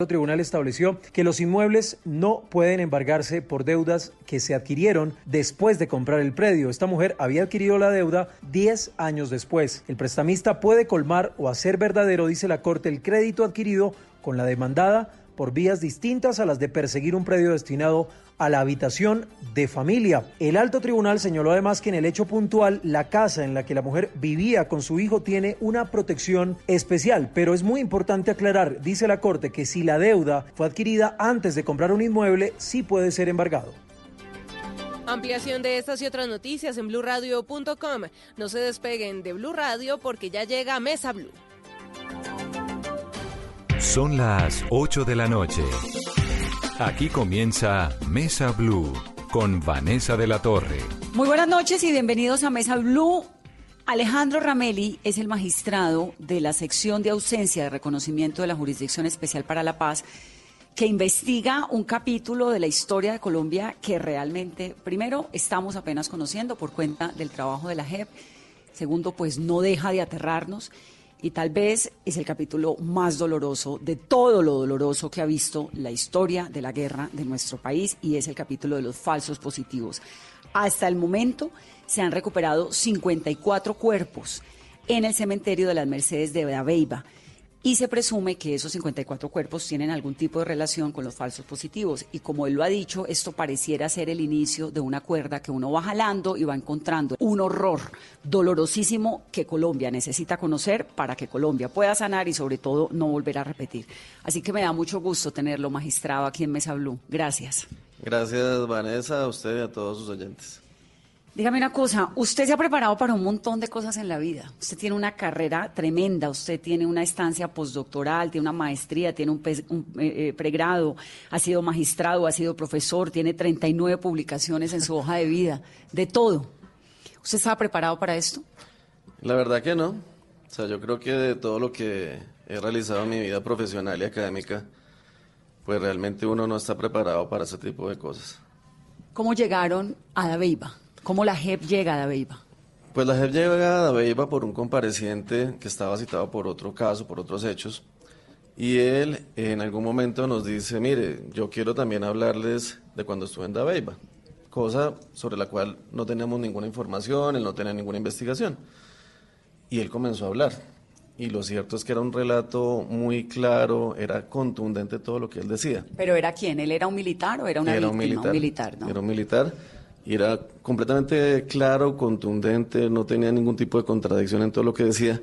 El tribunal estableció que los inmuebles no pueden embargarse por deudas que se adquirieron después de comprar el predio. Esta mujer había adquirido la deuda 10 años después. El prestamista puede colmar o hacer verdadero, dice la Corte, el crédito adquirido con la demandada por vías distintas a las de perseguir un predio destinado a la habitación de familia. El alto tribunal señaló además que en el hecho puntual la casa en la que la mujer vivía con su hijo tiene una protección especial, pero es muy importante aclarar, dice la Corte, que si la deuda fue adquirida antes de comprar un inmueble, sí puede ser embargado. Ampliación de estas y otras noticias en blurradio.com. No se despeguen de Blue Radio porque ya llega Mesa Blue. Son las 8 de la noche. Aquí comienza Mesa Blue con Vanessa de la Torre. Muy buenas noches y bienvenidos a Mesa Blue. Alejandro Ramelli es el magistrado de la sección de ausencia de reconocimiento de la Jurisdicción Especial para la Paz que investiga un capítulo de la historia de Colombia que realmente, primero, estamos apenas conociendo por cuenta del trabajo de la JEP, segundo, pues no deja de aterrarnos y tal vez es el capítulo más doloroso de todo lo doloroso que ha visto la historia de la guerra de nuestro país y es el capítulo de los falsos positivos. Hasta el momento se han recuperado 54 cuerpos en el cementerio de las Mercedes de Beiba y se presume que esos 54 cuerpos tienen algún tipo de relación con los falsos positivos. Y como él lo ha dicho, esto pareciera ser el inicio de una cuerda que uno va jalando y va encontrando un horror dolorosísimo que Colombia necesita conocer para que Colombia pueda sanar y sobre todo no volver a repetir. Así que me da mucho gusto tenerlo magistrado aquí en Mesa Blue. Gracias. Gracias Vanessa, a usted y a todos sus oyentes. Dígame una cosa, usted se ha preparado para un montón de cosas en la vida. Usted tiene una carrera tremenda, usted tiene una estancia postdoctoral, tiene una maestría, tiene un, eh, eh, pregrado, ha sido magistrado, ha sido profesor, tiene 39 publicaciones en su hoja de vida, de todo. ¿Usted estaba preparado para esto? La verdad que no. O sea, yo creo que de todo lo que he realizado en mi vida profesional y académica, pues realmente uno no está preparado para ese tipo de cosas. ¿Cómo llegaron a Dabeiba? ¿Cómo la JEP llega a Dabeiba? Pues la JEP llega a Dabeiba por un compareciente que estaba citado por otro caso, por otros hechos, y él en algún momento nos dice, mire, yo quiero también hablarles de cuando estuve en Dabeiba, cosa sobre la cual no teníamos ninguna información, él no tenía ninguna investigación. Y él comenzó a hablar. Y lo cierto es que era un relato muy claro, era contundente todo lo que él decía. ¿Pero era quién? ¿Él era un militar o era una era Un militar, un militar ¿no? Era un militar y era completamente claro, contundente, no tenía ningún tipo de contradicción en todo lo que decía,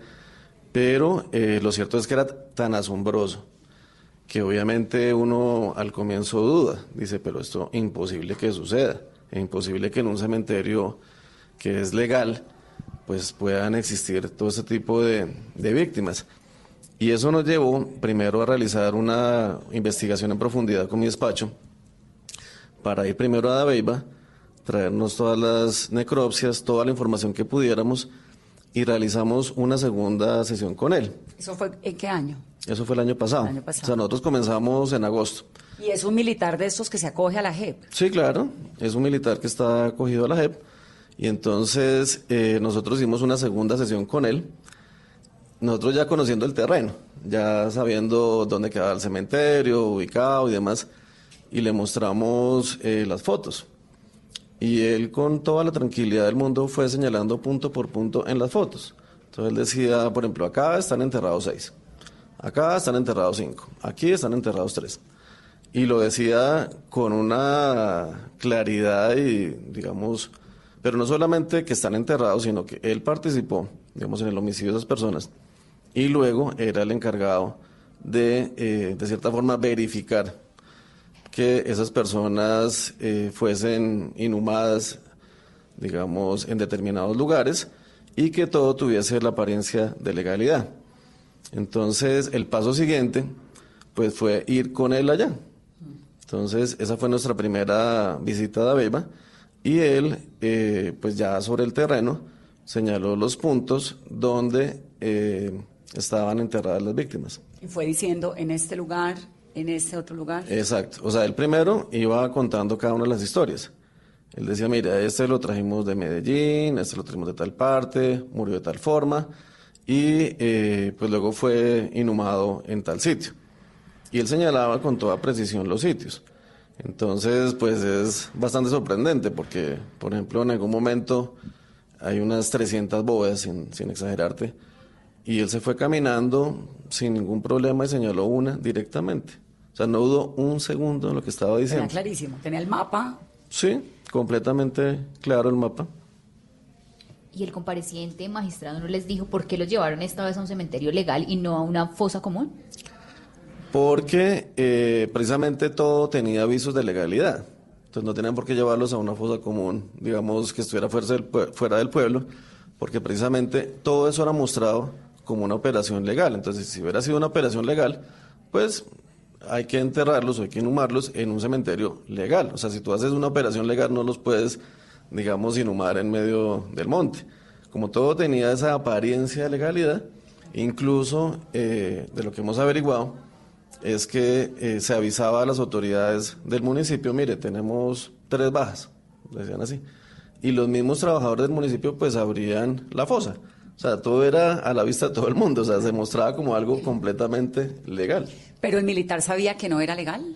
pero eh, lo cierto es que era tan asombroso que obviamente uno al comienzo duda, dice, pero esto imposible que suceda, es imposible que en un cementerio que es legal, pues puedan existir todo ese tipo de, de víctimas. Y eso nos llevó primero a realizar una investigación en profundidad con mi despacho, para ir primero a Dabeiba, traernos todas las necropsias, toda la información que pudiéramos y realizamos una segunda sesión con él. ¿Eso fue en qué año? Eso fue el año pasado. El año pasado. O sea, nosotros comenzamos en agosto. ¿Y es un militar de estos que se acoge a la JEP? Sí, claro, es un militar que está acogido a la JEP. Y entonces eh, nosotros hicimos una segunda sesión con él, nosotros ya conociendo el terreno, ya sabiendo dónde quedaba el cementerio, ubicado y demás, y le mostramos eh, las fotos. Y él con toda la tranquilidad del mundo fue señalando punto por punto en las fotos. Entonces decía, por ejemplo, acá están enterrados seis, acá están enterrados cinco, aquí están enterrados tres. Y lo decía con una claridad y, digamos, pero no solamente que están enterrados, sino que él participó, digamos, en el homicidio de esas personas. Y luego era el encargado de, eh, de cierta forma, verificar que esas personas eh, fuesen inhumadas, digamos, en determinados lugares y que todo tuviese la apariencia de legalidad. Entonces, el paso siguiente, pues fue ir con él allá. Entonces, esa fue nuestra primera visita a Beba y él, eh, pues ya sobre el terreno, señaló los puntos donde eh, estaban enterradas las víctimas. Y fue diciendo, en este lugar, en este otro lugar. Exacto. O sea, él primero iba contando cada una de las historias. Él decía, mira, este lo trajimos de Medellín, este lo trajimos de tal parte, murió de tal forma, y eh, pues luego fue inhumado en tal sitio. y él señalaba con toda precisión los sitios. Entonces, pues es bastante sorprendente porque, por ejemplo, en algún momento hay unas 300 bóvedas, sin, sin exagerarte, y él se fue caminando sin ningún problema y señaló una directamente. O sea, no dudó un segundo en lo que estaba diciendo. Era clarísimo, tenía el mapa. Sí, completamente claro el mapa. Y el compareciente magistrado no les dijo por qué los llevaron esta vez a un cementerio legal y no a una fosa común. Porque eh, precisamente todo tenía avisos de legalidad. Entonces no tenían por qué llevarlos a una fosa común, digamos que estuviera fuera del, fuera del pueblo, porque precisamente todo eso era mostrado como una operación legal. Entonces, si hubiera sido una operación legal, pues hay que enterrarlos o hay que inhumarlos en un cementerio legal. O sea, si tú haces una operación legal, no los puedes, digamos, inhumar en medio del monte. Como todo tenía esa apariencia de legalidad, incluso eh, de lo que hemos averiguado, es que eh, se avisaba a las autoridades del municipio, mire, tenemos tres bajas, decían así, y los mismos trabajadores del municipio pues abrían la fosa. O sea, todo era a la vista de todo el mundo, o sea, se mostraba como algo completamente legal. Pero el militar sabía que no era legal.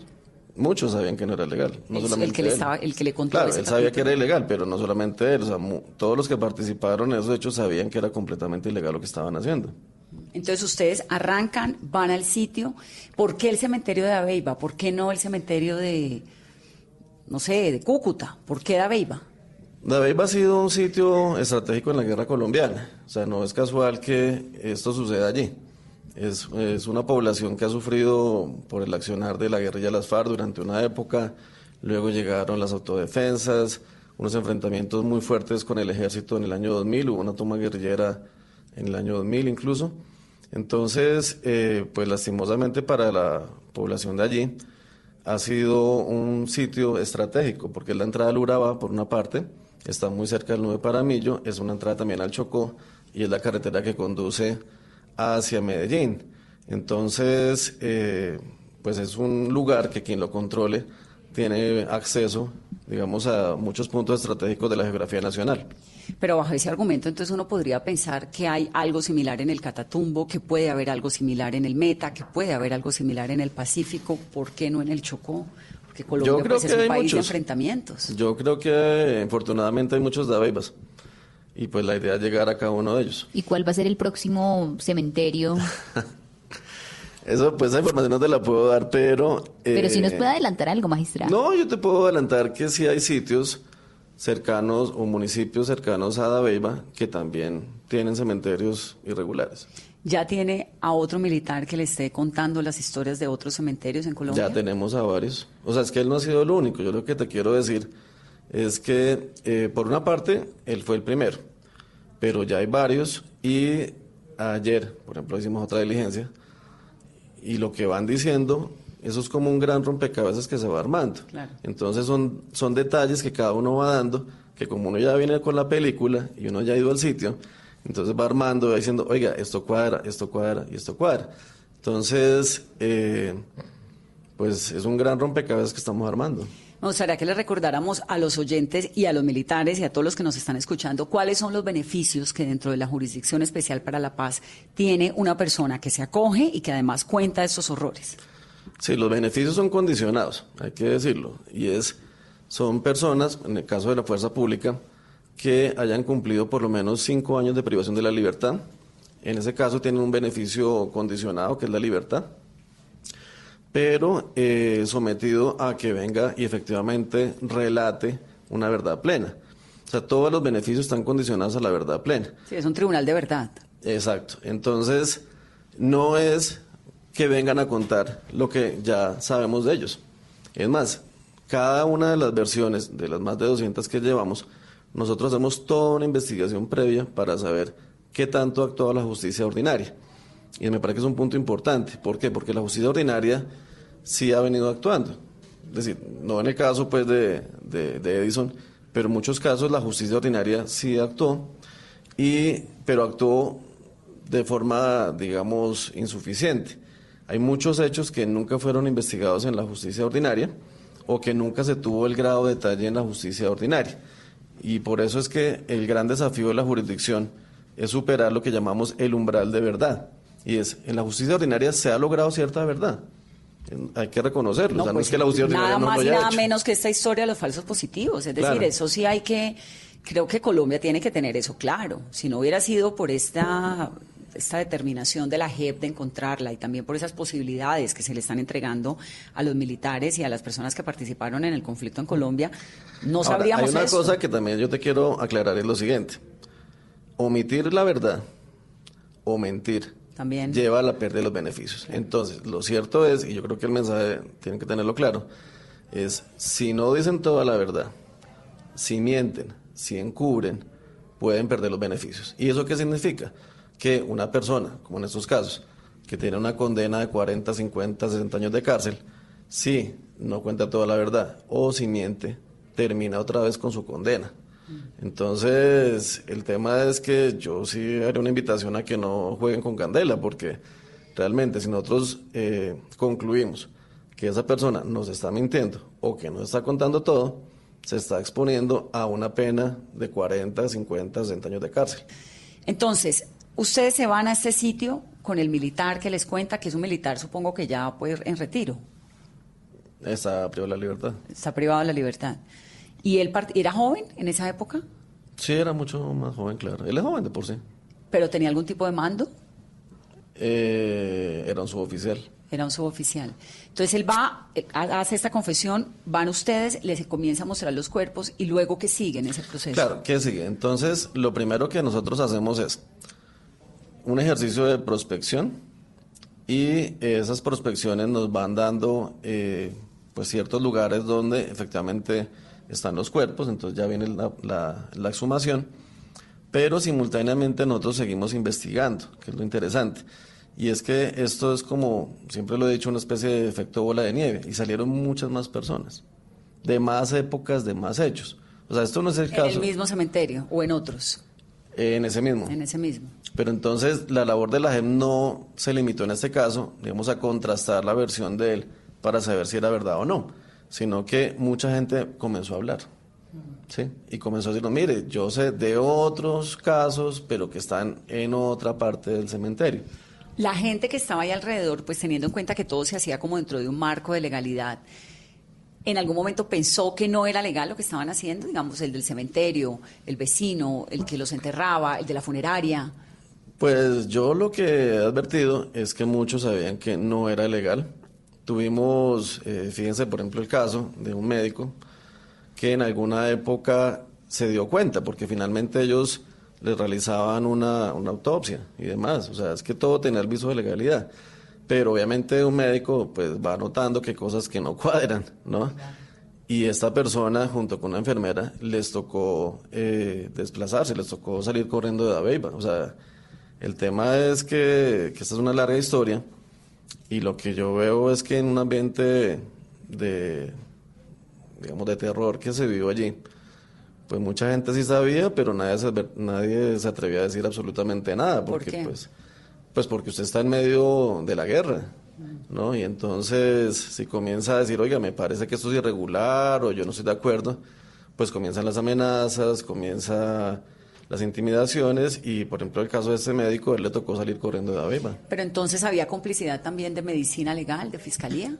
Muchos sabían que no era legal, no el, solamente el que le él. estaba, el que le contó Claro, ese él sabía que era ilegal, pero no solamente él, o sea, todos los que participaron en esos hechos sabían que era completamente ilegal lo que estaban haciendo. Entonces ustedes arrancan, van al sitio. ¿Por qué el cementerio de Aveiva? ¿Por qué no el cementerio de, no sé, de Cúcuta? ¿Por qué de Aveiva? Dabeiba ha sido un sitio estratégico en la guerra colombiana. O sea, no es casual que esto suceda allí. Es, es una población que ha sufrido por el accionar de la guerrilla las FARC durante una época. Luego llegaron las autodefensas, unos enfrentamientos muy fuertes con el ejército en el año 2000. Hubo una toma guerrillera en el año 2000 incluso. Entonces, eh, pues lastimosamente para la población de allí, ha sido un sitio estratégico, porque es la entrada al Urabá, por una parte, está muy cerca del Nuevo Paramillo, es una entrada también al Chocó y es la carretera que conduce hacia Medellín. Entonces, eh, pues es un lugar que quien lo controle tiene acceso, digamos, a muchos puntos estratégicos de la geografía nacional. Pero bajo ese argumento, entonces uno podría pensar que hay algo similar en el Catatumbo, que puede haber algo similar en el Meta, que puede haber algo similar en el Pacífico, ¿por qué no en el Chocó? Porque Colombia Yo creo pues, es que un hay país de muchos. enfrentamientos. Yo creo que afortunadamente hay muchos Dabeibas y pues la idea es llegar a cada uno de ellos. ¿Y cuál va a ser el próximo cementerio? Eso, pues esa información no te la puedo dar, pero... Pero si nos eh, puede adelantar algo, magistrado. No, yo te puedo adelantar que sí hay sitios cercanos o municipios cercanos a Dabeiba que también tienen cementerios irregulares. ¿Ya tiene a otro militar que le esté contando las historias de otros cementerios en Colombia? Ya tenemos a varios. O sea, es que él no ha sido el único. Yo lo que te quiero decir es que, eh, por una parte, él fue el primero, pero ya hay varios y ayer, por ejemplo, hicimos otra diligencia y lo que van diciendo, eso es como un gran rompecabezas que se va armando. Claro. Entonces son, son detalles que cada uno va dando, que como uno ya viene con la película y uno ya ha ido al sitio, entonces va armando, va diciendo, oiga, esto cuadra, esto cuadra y esto cuadra. Entonces, eh, pues es un gran rompecabezas que estamos armando. Me gustaría que le recordáramos a los oyentes y a los militares y a todos los que nos están escuchando cuáles son los beneficios que dentro de la Jurisdicción Especial para la Paz tiene una persona que se acoge y que además cuenta estos horrores. Sí, los beneficios son condicionados, hay que decirlo, y es, son personas, en el caso de la fuerza pública, que hayan cumplido por lo menos cinco años de privación de la libertad. En ese caso tienen un beneficio condicionado, que es la libertad, pero eh, sometido a que venga y efectivamente relate una verdad plena. O sea, todos los beneficios están condicionados a la verdad plena. Sí, es un tribunal de verdad. Exacto. Entonces, no es que vengan a contar lo que ya sabemos de ellos. Es más, cada una de las versiones, de las más de 200 que llevamos, nosotros hacemos toda una investigación previa para saber qué tanto ha la justicia ordinaria. Y me parece que es un punto importante. ¿Por qué? Porque la justicia ordinaria sí ha venido actuando. Es decir, no en el caso pues de Edison, pero en muchos casos la justicia ordinaria sí actuó, y, pero actuó de forma, digamos, insuficiente. Hay muchos hechos que nunca fueron investigados en la justicia ordinaria o que nunca se tuvo el grado de detalle en la justicia ordinaria. Y por eso es que el gran desafío de la jurisdicción es superar lo que llamamos el umbral de verdad. Y es, en la justicia ordinaria se ha logrado cierta verdad. Hay que reconocerlo. o sea, no pues, es que la justicia nada no más lo y nada hecho. menos que esta historia de los falsos positivos. Es decir, Claro. eso sí hay que, creo que Colombia tiene que tener eso claro. Si no hubiera sido por esta, esta determinación de la JEP de encontrarla y también por esas posibilidades que se le están entregando a los militares y a las personas que participaron en el conflicto en Colombia, no Ahora, sabríamos hay una cosa que también yo te quiero aclarar, es lo siguiente. Omitir la verdad o mentir También. lleva a la pérdida de los beneficios. Entonces, lo cierto es, y yo creo que el mensaje tienen que tenerlo claro, es si no dicen toda la verdad, si mienten, si encubren, pueden perder los beneficios. ¿Y eso qué significa? Que una persona, como en estos casos, que tiene una condena de 40, 50, 60 años de cárcel, si no cuenta toda la verdad o si miente, termina otra vez con su condena. Entonces, el tema es que yo sí haré una invitación a que no jueguen con candela, porque realmente si nosotros eh, concluimos que esa persona nos está mintiendo o que nos está contando todo, se está exponiendo a una pena de 40, 50, 60 años de cárcel. Entonces, ustedes se van a este sitio con el militar que les cuenta, que es un militar, supongo que ya puede en retiro, Está privada de la libertad. está privado de la libertad. ¿Y él era joven en esa época? Sí, era mucho más joven, claro. Él es joven de por sí. ¿Pero tenía algún tipo de mando? Eh, era un suboficial. Era un suboficial. Entonces él va, eh, ha- hace esta confesión, van ustedes, les comienza a mostrar los cuerpos y luego que sigue en ese proceso. Claro, ¿qué sigue? Entonces, lo primero que nosotros hacemos es un ejercicio de prospección y esas prospecciones nos van dando eh, pues ciertos lugares donde efectivamente están los cuerpos, entonces ya viene la, la- la exhumación, pero simultáneamente nosotros seguimos investigando, que es lo interesante. Y es que esto es como, siempre lo he dicho, una especie de efecto bola de nieve, y salieron muchas más personas, de más épocas, de más hechos. O sea, esto no es el en caso. el mismo cementerio o en otros, eh, en ese mismo. en ese mismo. Pero entonces la labor de la JEP no se limitó en este caso, digamos, a contrastar la versión de él para saber si era verdad o no, sino que mucha gente comenzó a hablar. ¿sí? Y comenzó a decirnos, mire, yo sé de otros casos, pero que están en otra parte del cementerio. La gente que estaba ahí alrededor, pues teniendo en cuenta que todo se hacía como dentro de un marco de legalidad, ¿en algún momento pensó que no era legal lo que estaban haciendo? Digamos, el del cementerio, el vecino, el que los enterraba, el de la funeraria. Pues yo lo que he advertido es que muchos sabían que no era legal. Tuvimos, eh, fíjense por ejemplo el caso de un médico que en alguna época se dio cuenta, porque finalmente ellos les realizaban una, una autopsia y demás. O sea, es que todo tenía el viso de legalidad. Pero obviamente un médico pues va notando que hay cosas que no cuadran, ¿no? Y esta persona, junto con una enfermera, les tocó eh, desplazarse, les tocó salir corriendo de Dabeiba. O sea, el tema es que, que esta es una larga historia y lo que yo veo es que en un ambiente de, digamos, de terror que se vivió allí, pues mucha gente sí sabía, pero nadie se, nadie se atrevía a decir absolutamente nada, ¿Por porque qué? pues, pues porque usted está en medio de la guerra, ¿no? Y entonces si comienza a decir, oiga, me parece que esto es irregular o yo no estoy de acuerdo, pues comienzan las amenazas, comienza las intimidaciones y por ejemplo el caso de este médico, él le tocó salir corriendo de Abeba. Pero entonces había complicidad también de medicina legal, de fiscalía.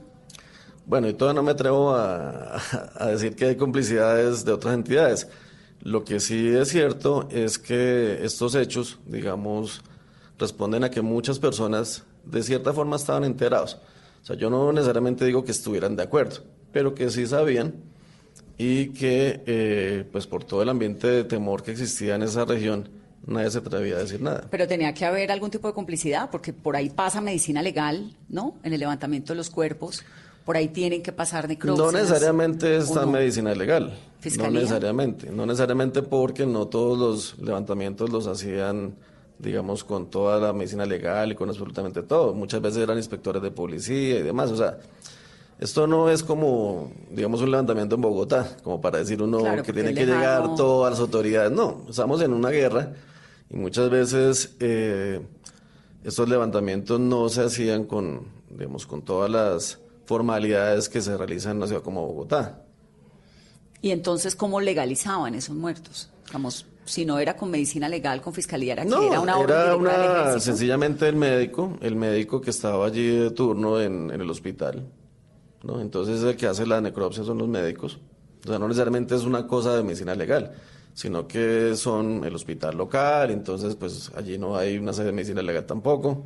Bueno, y todavía no me atrevo a, a decir que hay complicidades de otras entidades. Lo que sí es cierto es que estos hechos, digamos, responden a que muchas personas de cierta forma estaban enterados. O sea, yo no necesariamente digo que estuvieran de acuerdo, pero que sí sabían y que, eh, pues por todo el ambiente de temor que existía en esa región, nadie se atrevía a decir nada. Pero tenía que haber algún tipo de complicidad, porque por ahí pasa medicina legal, ¿no? En el levantamiento de los cuerpos, por ahí tienen que pasar necropsias. No necesariamente ¿o está no? medicina legal. ¿Fiscalía? No necesariamente. No necesariamente porque no todos los levantamientos los hacían, digamos, con toda la medicina legal y con absolutamente todo. Muchas veces eran inspectores de policía y demás. O sea, esto no es como, digamos, un levantamiento en Bogotá, como para decir uno Claro, que tiene que lejano. llegar todas las autoridades. No, estamos en una guerra y muchas veces eh, estos levantamientos no se hacían con, digamos, con todas las formalidades que se realizan en una ciudad como Bogotá. Y entonces, ¿cómo legalizaban esos muertos? Digamos, si no era con medicina legal, con fiscalía, era que era una orden era una, sencillamente el médico, el médico que estaba allí de turno en, en el hospital, ¿no? Entonces el que hace la necropsia son los médicos. O sea, no necesariamente es una cosa de medicina legal, sino que son el hospital local, entonces pues allí no hay una sede de medicina legal tampoco.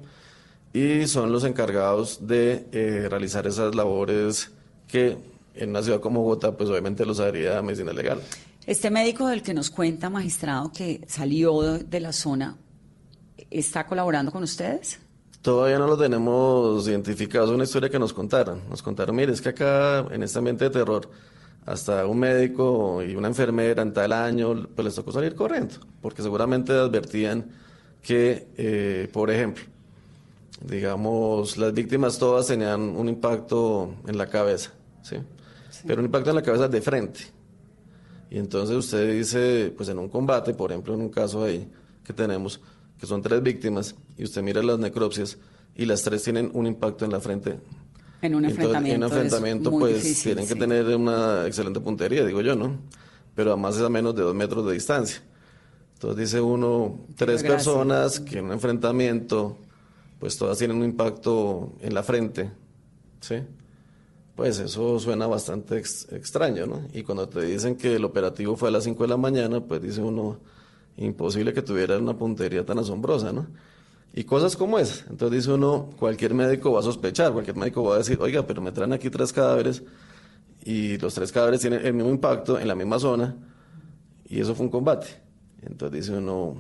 Y son los encargados de eh, realizar esas labores que en una ciudad como Bogotá, pues obviamente los haría medicina legal. Este médico del que nos cuenta, magistrado, que salió de la zona, ¿está colaborando con ustedes? Todavía no lo tenemos identificado, es una historia que nos contaron. Nos contaron, mire, es que acá en este ambiente de terror, hasta un médico y una enfermera en tal año, pues les tocó salir corriendo, porque seguramente advertían que, eh, por ejemplo, digamos, las víctimas todas tenían un impacto en la cabeza, ¿sí? Pero un impacto en la cabeza de frente. Y entonces usted dice, pues en un combate, por ejemplo, en un caso ahí que tenemos, que son tres víctimas, y usted mira las necropsias y las tres tienen un impacto en la frente. En un enfrentamiento. en un enfrentamiento, pues tienen que tener una excelente puntería, digo yo, ¿no? Pero además es a menos de dos metros de distancia. Entonces dice uno, tres personas que en un enfrentamiento, pues todas tienen un impacto en la frente, ¿sí? Pues eso suena bastante extraño, ¿no? Y cuando te dicen que el operativo fue a las 5 de la mañana, pues dice uno, imposible que tuviera una puntería tan asombrosa, ¿no? Y cosas como esas. Entonces dice uno, cualquier médico va a sospechar, cualquier médico va a decir, oiga, pero me traen aquí tres cadáveres y los tres cadáveres tienen el mismo impacto en la misma zona y eso fue un combate. Entonces dice uno,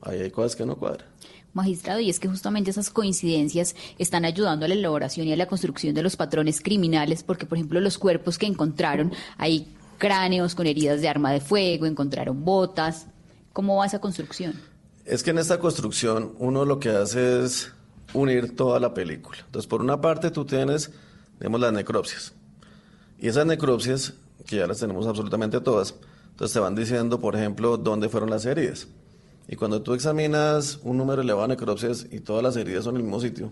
ahí hay cosas que no cuadran magistrado, y es que justamente esas coincidencias están ayudando a la elaboración y a la construcción de los patrones criminales, porque, por ejemplo, los cuerpos que encontraron, hay cráneos con heridas de arma de fuego, encontraron botas. ¿Cómo va esa construcción? Es que en esta construcción uno lo que hace es unir toda la película. Entonces, por una parte tú tienes, digamos, las necropsias. Y esas necropsias, que ya las tenemos absolutamente todas, entonces te van diciendo, por ejemplo, dónde fueron las heridas. Y cuando tú examinas un número elevado de necropsias y todas las heridas son en el mismo sitio,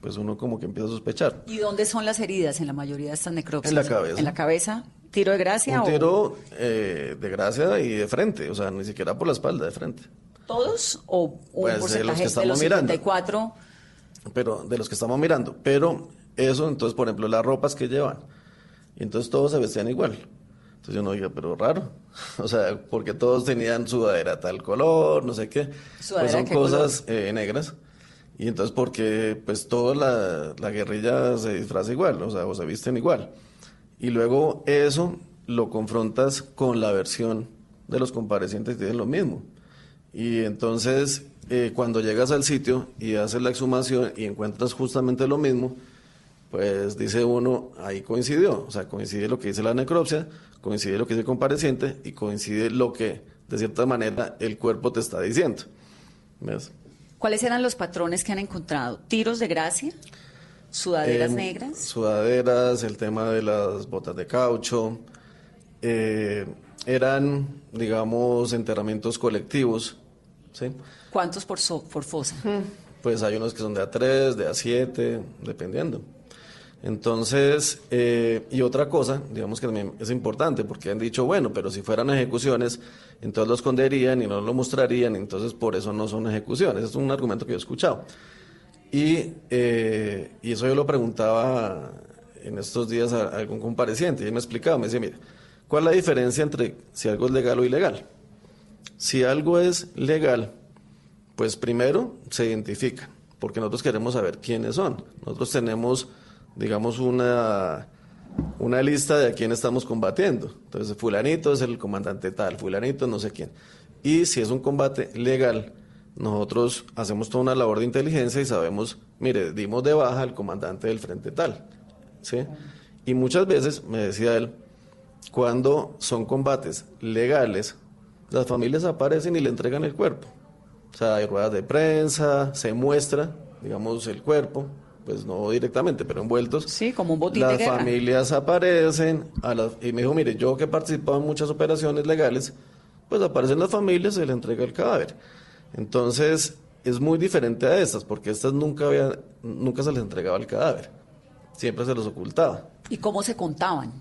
pues uno como que empieza a sospechar. ¿Y dónde son las heridas en la mayoría de estas necropsias? En la cabeza. ¿En la cabeza? ¿Tiro de gracia? Un tiro eh, de gracia y de frente, o sea, ni siquiera por la espalda, de frente. ¿Todos o un pues porcentaje de los que estamos de mirando. Pero de los que estamos mirando. Pero eso, entonces, por ejemplo, las ropas que llevan. Y entonces todos se vestían igual. Entonces yo no diga, pero raro. O sea, porque todos tenían sudadera tal color, no sé qué. Pues son cosas eh, negras. Y entonces porque pues toda la, la, guerrilla se disfraza igual, o sea, o se visten igual. Y luego eso lo confrontas con la versión de los comparecientes, dicen lo mismo. Y entonces eh, cuando llegas al sitio y haces la exhumación y encuentras justamente lo mismo, pues dice uno, ahí coincidió, o sea, coincide lo que dice la necropsia, coincide lo que dice el compareciente y coincide lo que, de cierta manera, el cuerpo te está diciendo. ¿Cuáles eran los patrones que han encontrado? ¿Tiros de gracia? ¿Sudaderas em, negras? Sudaderas, el tema de las botas de caucho. Eh, eran, digamos, enterramientos colectivos. ¿sí? ¿Cuántos por, por fosa? Pues hay unos que son de A3, de A7, dependiendo. Entonces, eh, y otra cosa, digamos que también es importante, porque han dicho, bueno, pero si fueran ejecuciones, entonces lo esconderían y no lo mostrarían, entonces por eso no son ejecuciones. Es un argumento que yo he escuchado. Y, eh, y eso yo lo preguntaba en estos días a, algún compareciente, y él me explicaba, me decía, mira, ¿cuál es la diferencia entre si algo es legal o ilegal? Si algo es legal, pues primero se identifica, porque nosotros queremos saber quiénes son. Nosotros tenemos digamos, una, una lista de a quién estamos combatiendo. Entonces, fulanito es el comandante tal, fulanito no sé quién. Y si es un combate legal, nosotros hacemos toda una labor de inteligencia y sabemos, mire, dimos de baja al comandante del frente tal. ¿sí? Y muchas veces, me decía él, cuando son combates legales, las familias aparecen y le entregan el cuerpo. O sea, hay ruedas de prensa, se muestra, digamos, el cuerpo, pues no directamente, pero envueltos. Sí, como un botín Las de familias aparecen a y me dijo, mire, yo que he participado en muchas operaciones legales, pues aparecen las familias y se le entrega el cadáver. Entonces, es muy diferente a estas, porque estas nunca, había, nunca se les entregaba el cadáver, siempre se los ocultaba. ¿Y cómo se contaban?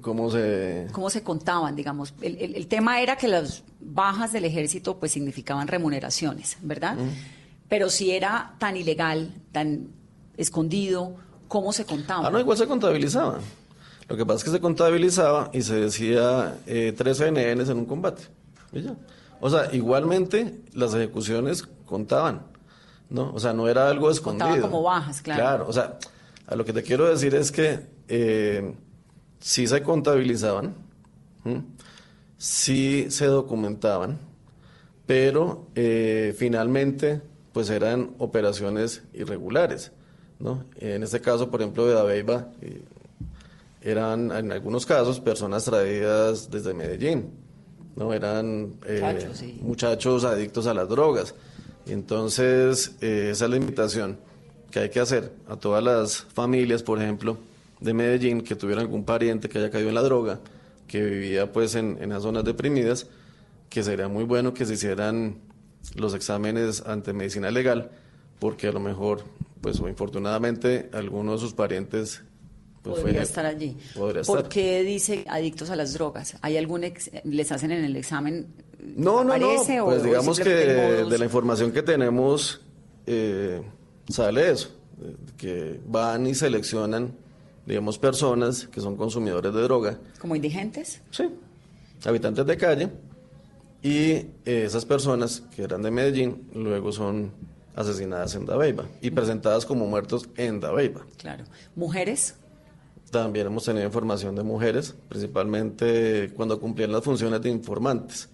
¿Cómo se...? ¿Cómo se contaban, digamos? El, el, tema era que las bajas del ejército pues significaban remuneraciones, ¿verdad? Pero si era tan ilegal, tan escondido, ¿Cómo se contaba? Ah, no, igual se contabilizaba. Lo que pasa es que se contabilizaba y se decía eh, tres NNs en un combate. Y ya. O sea, igualmente las ejecuciones contaban, ¿no? O sea, no era algo escondido. Contaban como bajas, claro. Claro, o sea, a lo que te quiero decir es que eh, sí se contabilizaban, sí se documentaban, pero eh, finalmente pues eran operaciones irregulares, ¿no? En este caso, por ejemplo, de Dabeiba, eh, eran en algunos casos personas traídas desde Medellín, ¿no? Eran eh, Muchachos, sí. muchachos adictos a las drogas. Entonces, eh, esa es la invitación que hay que hacer a todas las familias, por ejemplo, de Medellín, que tuvieran algún pariente que haya caído en la droga, que vivía pues en, en las zonas deprimidas, que sería muy bueno que se hicieran los exámenes ante medicina legal, porque a lo mejor, pues o infortunadamente, alguno de sus parientes pues, Podría fue- estar allí. podría ¿Por estar. qué dice adictos a las drogas? ¿Hay algún ex- les hacen en el examen? No, no, no. ¿aparece o- Pues o digamos que de la información que tenemos eh, sale eso, eh, que van y seleccionan, digamos, personas que son consumidores de droga, como indigentes? sí, habitantes de calle, y eh, esas personas que eran de Medellín luego son asesinadas en Dabeiba y presentadas como muertos en Dabeiba. Claro. ¿Mujeres? También hemos tenido información de mujeres, principalmente cuando cumplían las funciones de informantes.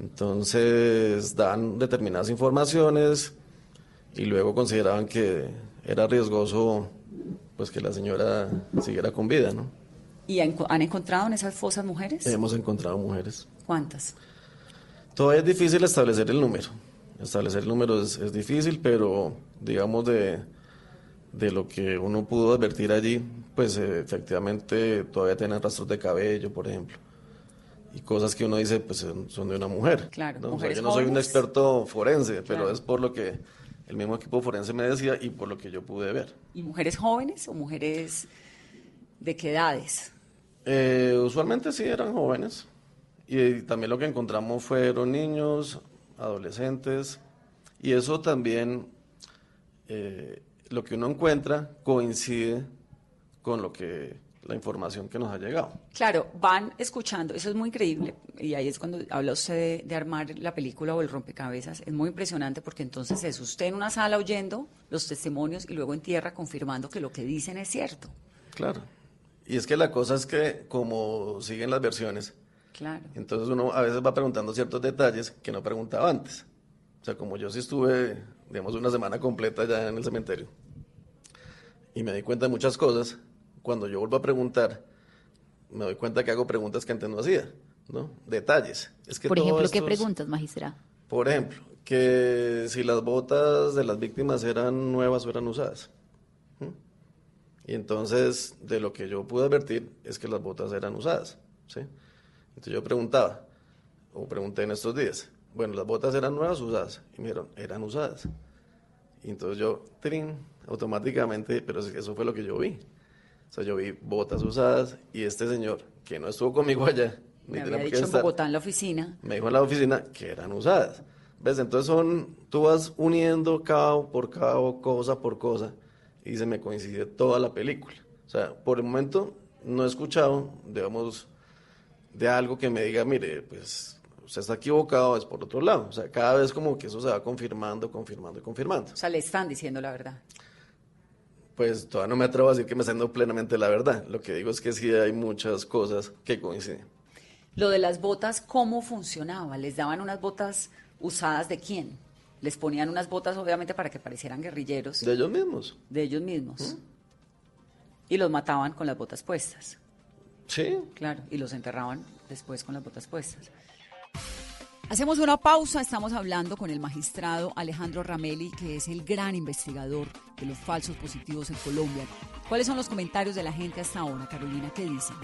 Entonces dan determinadas informaciones y luego consideraban que era riesgoso pues que la señora siguiera con vida, ¿no? ¿Y han, han encontrado en esas fosas mujeres? Hemos encontrado mujeres. ¿Cuántas? Todavía es difícil establecer el número. Establecer el número es, es difícil, pero digamos de, de lo que uno pudo advertir allí, pues eh, efectivamente todavía tienen rastros de cabello, por ejemplo. Y cosas que uno dice, pues son de una mujer. Claro, ¿no? O sea, yo no soy un experto forense, pero Claro. es por lo que el mismo equipo forense me decía y por lo que yo pude ver. ¿Y mujeres jóvenes o mujeres de qué edades? Eh, usualmente sí eran jóvenes y, también lo que encontramos fueron niños, adolescentes y eso también eh, lo que uno encuentra coincide con lo que la información que nos ha llegado. Claro, van escuchando, eso es muy increíble, y ahí es cuando habla usted de, de armar la película o el rompecabezas, es muy impresionante porque entonces es usted en una sala oyendo los testimonios y luego en tierra confirmando que lo que dicen es cierto. Claro. Y es que la cosa es que como siguen las versiones, Claro. Entonces uno a veces va preguntando ciertos detalles que no preguntaba antes. O sea, como yo sí estuve, digamos, una semana completa ya en el cementerio y me di cuenta de muchas cosas, cuando yo vuelvo a preguntar, me doy cuenta que hago preguntas que antes no hacía, ¿no? Detalles. Es que Por ejemplo, ¿qué esto es- preguntas, magistrado? Por ejemplo, que si las botas de las víctimas eran nuevas o eran usadas. ¿Mm? Y entonces, de lo que yo pude advertir es que las botas eran usadas. ¿sí? Entonces yo preguntaba, o pregunté en estos días, bueno, ¿las botas eran nuevas o usadas? Y me dijeron, eran usadas. Y entonces yo, trin, automáticamente, pero eso fue lo que yo vi. O sea, yo vi botas usadas y este señor, que no estuvo conmigo allá, ni Me había dicho en estar, Bogotá en la oficina. me dijo en la oficina que eran usadas. ¿Ves? Entonces son, tú vas uniendo cabo por cabo, cosa por cosa, y se me coincide toda la película. O sea, por el momento no he escuchado, digamos, de algo que me diga, mire, pues usted está equivocado, es por otro lado. O sea, cada vez como que eso se va confirmando, confirmando y confirmando. O sea, le están diciendo la verdad. Pues todavía no me atrevo a decir que me está dando plenamente la verdad. Lo que digo es que sí hay muchas cosas que coinciden. Lo de las botas, ¿cómo funcionaba? ¿Les daban unas botas usadas de quién? Les ponían unas botas, obviamente, para que parecieran guerrilleros De ellos mismos. de ellos mismos. Y los mataban con las botas puestas. Sí, Claro, y los enterraban después con las botas puestas. Hacemos una pausa, estamos hablando con el magistrado Alejandro Ramelli, que es el gran investigador de los falsos positivos en Colombia. ¿Cuáles son los comentarios de la gente hasta ahora, Carolina? ¿Qué dicen?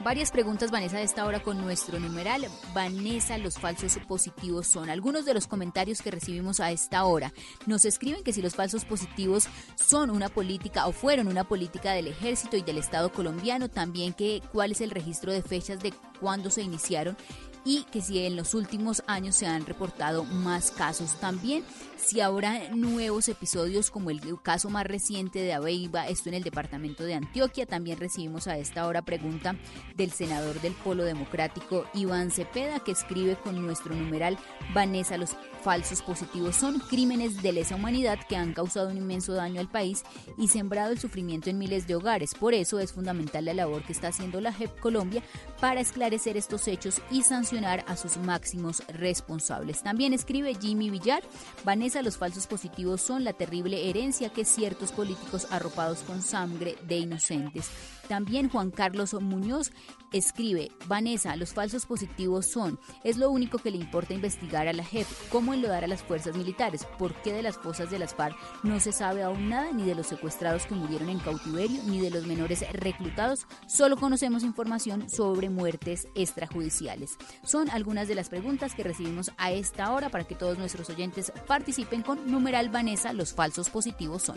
Varias preguntas, Vanessa, de esta hora con nuestro numeral. Vanessa, los falsos positivos son. Algunos de los comentarios que recibimos a esta hora nos escriben que si los falsos positivos son una política o fueron una política del ejército y del Estado colombiano, también que cuál es el registro de fechas de cuándo se iniciaron y que si en los últimos años se han reportado más casos también, si habrá nuevos episodios como el caso más reciente de Aveiva, esto en el departamento de Antioquia, también recibimos a esta hora pregunta del senador del Polo Democrático Iván Cepeda que escribe con nuestro numeral Vanessa los falsos positivos son crímenes de lesa humanidad que han causado un inmenso daño al país y sembrado el sufrimiento en miles de hogares. Por eso es fundamental la labor que está haciendo la JEP Colombia para esclarecer estos hechos y sancionar a sus máximos responsables. También escribe Jimmy Villar, Vanessa, los falsos positivos son la terrible herencia que ciertos políticos arropados con sangre de inocentes. También Juan Carlos Muñoz escribe, Vanessa, los falsos positivos son, es lo único que le importa investigar a la JEP, cómo enlodar a las fuerzas militares, por qué de las fosas de las FARC no se sabe aún nada, ni de los secuestrados que murieron en cautiverio, ni de los menores reclutados, solo conocemos información sobre muertes extrajudiciales. Son algunas de las preguntas que recibimos a esta hora para que todos nuestros oyentes participen con numeral Vanessa, los falsos positivos son.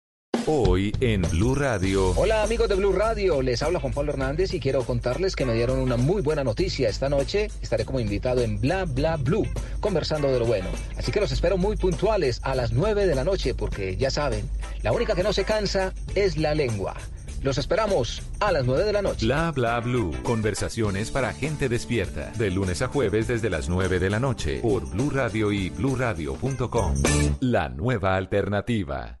Hoy en Blue Radio. Hola amigos de Blue Radio, les habla Juan Pablo Hernández y quiero contarles que me dieron una muy buena noticia. Esta noche estaré como invitado en Bla Bla Blue, conversando de lo bueno. Así que los espero muy puntuales a las 9 de la noche porque ya saben, la única que no se cansa es la lengua. Los esperamos a las 9 de la noche. Bla Bla Blue. Conversaciones para gente despierta. De lunes a jueves desde las 9 de la noche. Por Blue Radio y bluradio.com. La nueva alternativa.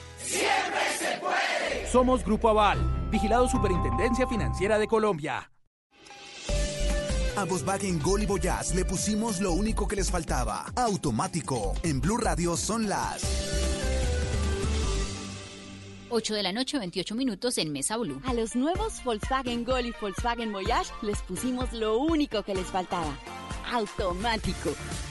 ¡Siempre se puede! Somos Grupo Aval, vigilado Superintendencia Financiera de Colombia. A Volkswagen Gol y Voyage le pusimos lo único que les faltaba. Automático. En Blue Radio son las 8 de la noche, 28 minutos en Mesa Blue. A los nuevos Volkswagen Gol y Volkswagen Voyage les pusimos lo único que les faltaba. Automático.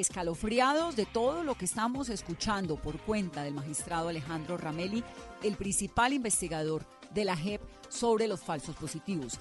escalofriados de todo lo que estamos escuchando por cuenta del magistrado Alejandro Ramelli, el principal investigador de la JEP sobre los falsos positivos.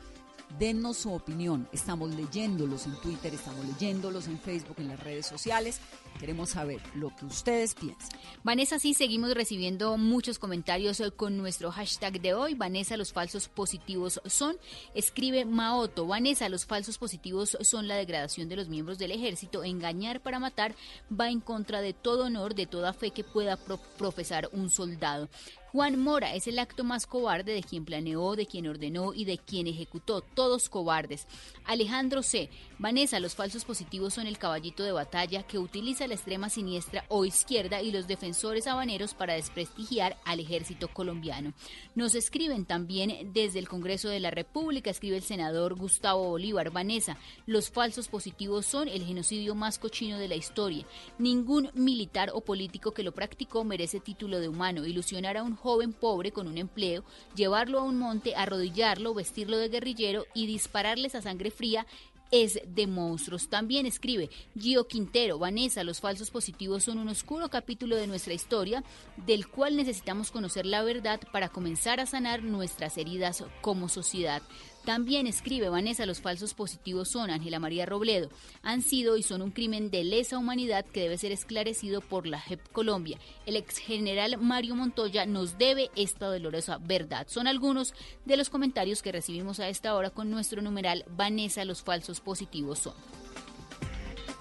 Denos su opinión. Estamos leyéndolos en Twitter, estamos leyéndolos en Facebook, en las redes sociales. Queremos saber lo que ustedes piensan. Vanessa, sí, seguimos recibiendo muchos comentarios eh, con nuestro hashtag de hoy. Vanessa, los falsos positivos son. Escribe Maoto. Vanessa, los falsos positivos son la degradación de los miembros del ejército. Engañar para matar va en contra de todo honor, de toda fe que pueda profesar un soldado. Juan Mora es el acto más cobarde de quien planeó, de quien ordenó y de quien ejecutó, todos cobardes. Alejandro C. Vanessa, los falsos positivos son el caballito de batalla que utiliza la extrema siniestra o izquierda y los defensores habaneros para desprestigiar al ejército colombiano. Nos escriben también desde el Congreso de la República, escribe el senador Gustavo Bolívar. Vanessa, los falsos positivos son el genocidio más cochino de la historia. Ningún militar o político que lo practicó merece título de humano. Ilusionar a un joven pobre con un empleo, llevarlo a un monte, arrodillarlo, vestirlo de guerrillero y dispararles a sangre fría es de monstruos. También escribe Gio Quintero, Vanessa, los falsos positivos son un oscuro capítulo de nuestra historia del cual necesitamos conocer la verdad para comenzar a sanar nuestras heridas como sociedad. También escribe Vanessa, los falsos positivos son Ángela María Robledo. Han sido y son un crimen de lesa humanidad que debe ser esclarecido por la JEP Colombia. El ex general Mario Montoya nos debe esta dolorosa verdad. Son algunos de los comentarios que recibimos a esta hora con nuestro numeral Vanessa, los falsos positivos son.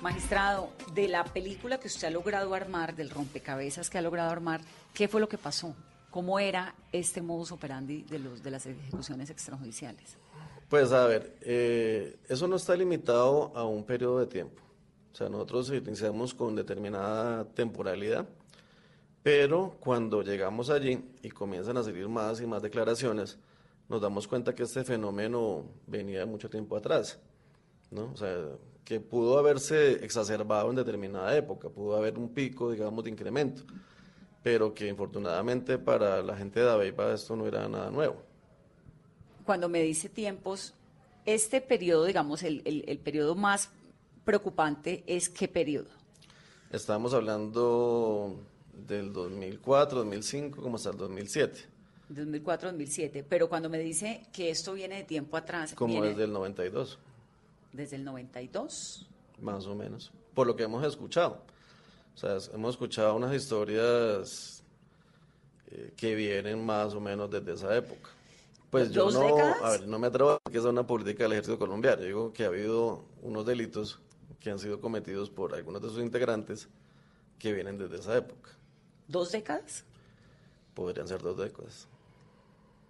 Magistrado, de la película que usted ha logrado armar, del rompecabezas que ha logrado armar, ¿qué fue lo que pasó? ¿Cómo era este modus operandi de, los, de las ejecuciones extrajudiciales? Pues a ver, eh, eso no está limitado a un periodo de tiempo. O sea, nosotros iniciamos con determinada temporalidad, pero cuando llegamos allí y comienzan a salir más y más declaraciones, nos damos cuenta que este fenómeno venía mucho tiempo atrás, ¿no? O sea, que pudo haberse exacerbado en determinada época, pudo haber un pico, digamos, de incremento, pero que infortunadamente para la gente de Aveipa esto no era nada nuevo cuando me dice tiempos, este periodo, digamos, el, el, periodo más preocupante es qué periodo? Estamos hablando del 2004, 2005, como hasta el 2007. 2004, 2007. Pero cuando me dice que esto viene de tiempo atrás. Como desde el 92. ¿Desde el 92? Más o menos. Por lo que hemos escuchado. O sea, hemos escuchado unas historias eh, que vienen más o menos desde esa época. Pues yo no, a ver, no me atrevo a decir que es una política del ejército colombiano. Yo digo que ha habido unos delitos que han sido cometidos por algunos de sus integrantes que vienen desde esa época. ¿Dos décadas? Podrían ser dos décadas.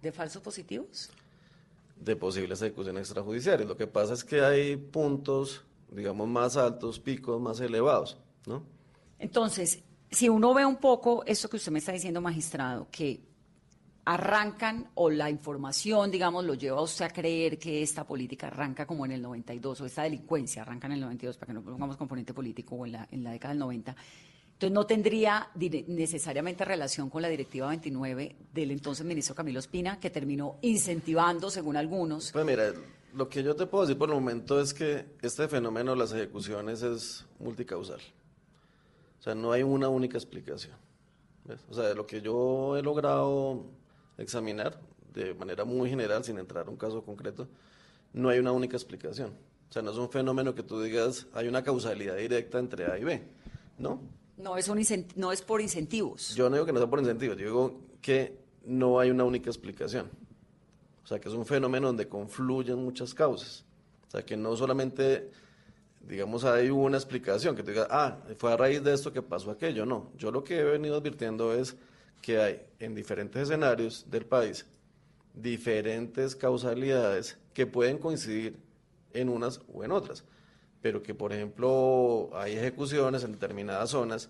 ¿De falsos positivos? De posibles ejecuciones extrajudiciales. Lo que pasa es que hay puntos, digamos, más altos, picos más elevados, ¿no? Entonces, si uno ve un poco esto que usted me está diciendo, magistrado, que arrancan o la información, digamos, lo lleva a usted a creer que esta política arranca como en el 92 o esta delincuencia arranca en el 92 para que no pongamos componente político o en la, en la década del 90. Entonces no tendría necesariamente relación con la Directiva 29 del entonces ministro Camilo Espina, que terminó incentivando, según algunos. Pues mira, lo que yo te puedo decir por el momento es que este fenómeno de las ejecuciones es multicausal. O sea, no hay una única explicación. O sea, lo que yo he logrado examinar de manera muy general, sin entrar a un caso concreto, no hay una única explicación. O sea, no es un fenómeno que tú digas, hay una causalidad directa entre A y B, ¿no? No es, un no es por incentivos. Yo no digo que no sea por incentivos, yo digo que no hay una única explicación. O sea, que es un fenómeno donde confluyen muchas causas. O sea, que no solamente, digamos, hay una explicación, que tú digas, ah, fue a raíz de esto que pasó aquello. No, yo lo que he venido advirtiendo es que hay en diferentes escenarios del país diferentes causalidades que pueden coincidir en unas o en otras, pero que por ejemplo hay ejecuciones en determinadas zonas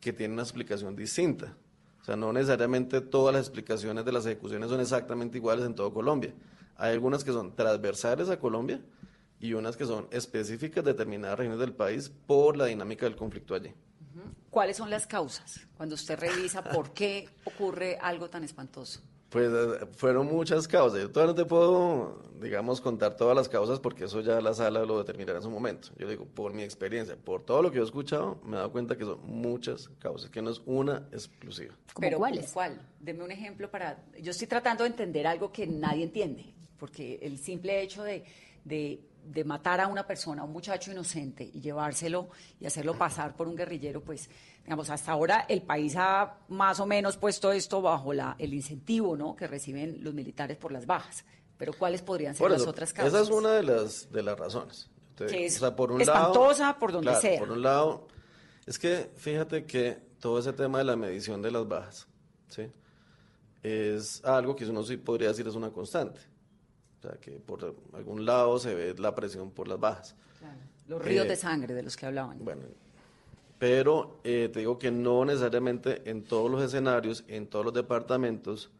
que tienen una explicación distinta. O sea, no necesariamente todas las explicaciones de las ejecuciones son exactamente iguales en todo Colombia. Hay algunas que son transversales a Colombia y unas que son específicas de determinadas regiones del país por la dinámica del conflicto allí. ¿Cuáles son las causas? Cuando usted revisa por qué ocurre algo tan espantoso. Pues eh, fueron muchas causas. Yo todavía no te puedo, digamos, contar todas las causas porque eso ya la sala lo determinará en su momento. Yo digo, por mi experiencia, por todo lo que yo he escuchado, me he dado cuenta que son muchas causas, que no es una exclusiva. ¿Pero cuáles? ¿Cuál? Deme un ejemplo para... Yo estoy tratando de entender algo que nadie entiende. porque el simple hecho de, de, de matar a una persona, a un muchacho inocente, y llevárselo y hacerlo pasar por un guerrillero, pues, digamos, hasta ahora el país ha más o menos puesto esto bajo la, el incentivo ¿no? que reciben los militares por las bajas. Pero ¿cuáles podrían ser las otras causas? Esa es una de las, de las razones. que es por un espantosa por donde sea. Por un lado, es que fíjate que todo ese tema de la medición de las bajas, ¿sí? es algo que uno sí podría decir es una constante. O sea, que por algún lado se ve la presión por las bajas. Los ríos de eh, sangre de los que hablaban. Bueno, pero eh, te digo que no necesariamente en todos los escenarios, en todos los departamentos,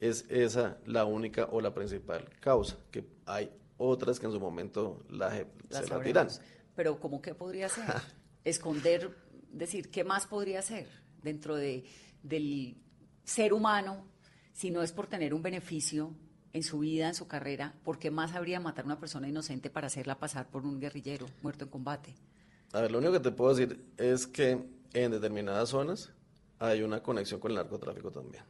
es esa la única o la principal causa, que hay otras que en su momento la, se la tiran. Pero ¿cómo que podría ser? Esconder, decir, ¿qué más podría ser dentro de, del ser humano si no es por tener un beneficio en su vida, en su carrera, ¿por qué más habría matar a una persona inocente para hacerla pasar por un guerrillero muerto en combate? A ver, lo único que te puedo decir es que en determinadas zonas hay una conexión con el narcotráfico también.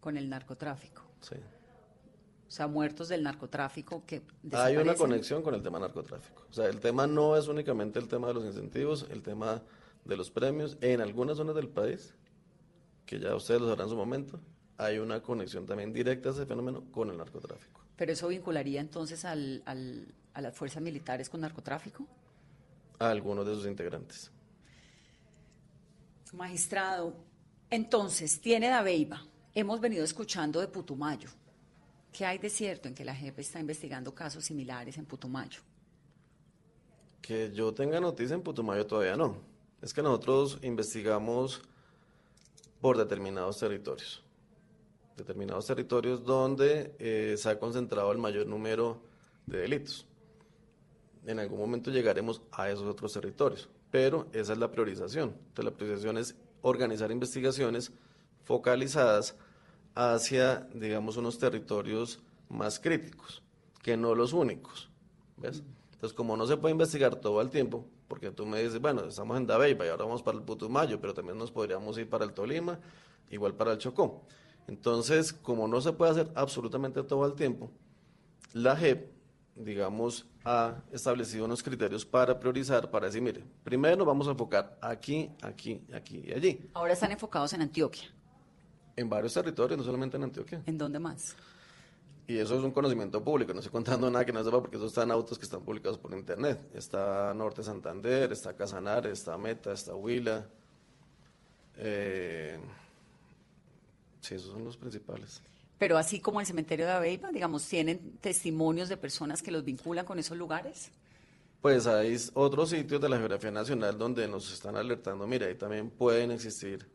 Con el narcotráfico. Sí. O sea, muertos del narcotráfico que Hay una conexión con el tema narcotráfico. O sea, el tema no es únicamente el tema de los incentivos, el tema de los premios. En algunas zonas del país, que ya ustedes lo sabrán en su momento, hay una conexión también directa a ese fenómeno con el narcotráfico. ¿Pero eso vincularía entonces al, a las fuerzas militares con narcotráfico? A algunos de sus integrantes. Magistrado, entonces, tiene Dabeiba. Hemos venido escuchando de Putumayo. ¿Qué hay de cierto en que la JEP está investigando casos similares en Putumayo? Que yo tenga noticia en Putumayo todavía no. Es que nosotros investigamos por determinados territorios determinados territorios donde eh, se ha concentrado el mayor número de delitos. En algún momento llegaremos a esos otros territorios, pero esa es la priorización. Entonces, la priorización es organizar investigaciones focalizadas hacia, digamos, unos territorios más críticos, que no los únicos. ¿Ves? Entonces, como no se puede investigar todo el tiempo, porque tú me dices, bueno, estamos en Dabeiba y ahora vamos para el Putumayo, pero también nos podríamos ir para el Tolima, igual para el Chocó. Entonces, como no se puede hacer absolutamente todo el tiempo, la JEP, digamos, ha establecido unos criterios para priorizar, para decir, mire, primero vamos a enfocar aquí, aquí, aquí y allí. Ahora están enfocados en Antioquia. En varios territorios, no solamente en Antioquia. ¿En dónde más? Y eso es un conocimiento público, no estoy contando nada que no sepa porque eso está en autos que están publicados por internet. Está Norte Santander, está Casanar, está Meta, está Huila. Eh, Sí, esos son los principales. Pero así como el cementerio de Aveipa, digamos, ¿tienen testimonios de personas que los vinculan con esos lugares? Pues hay otros sitios de la geografía nacional donde nos están alertando, mira, ahí también pueden existir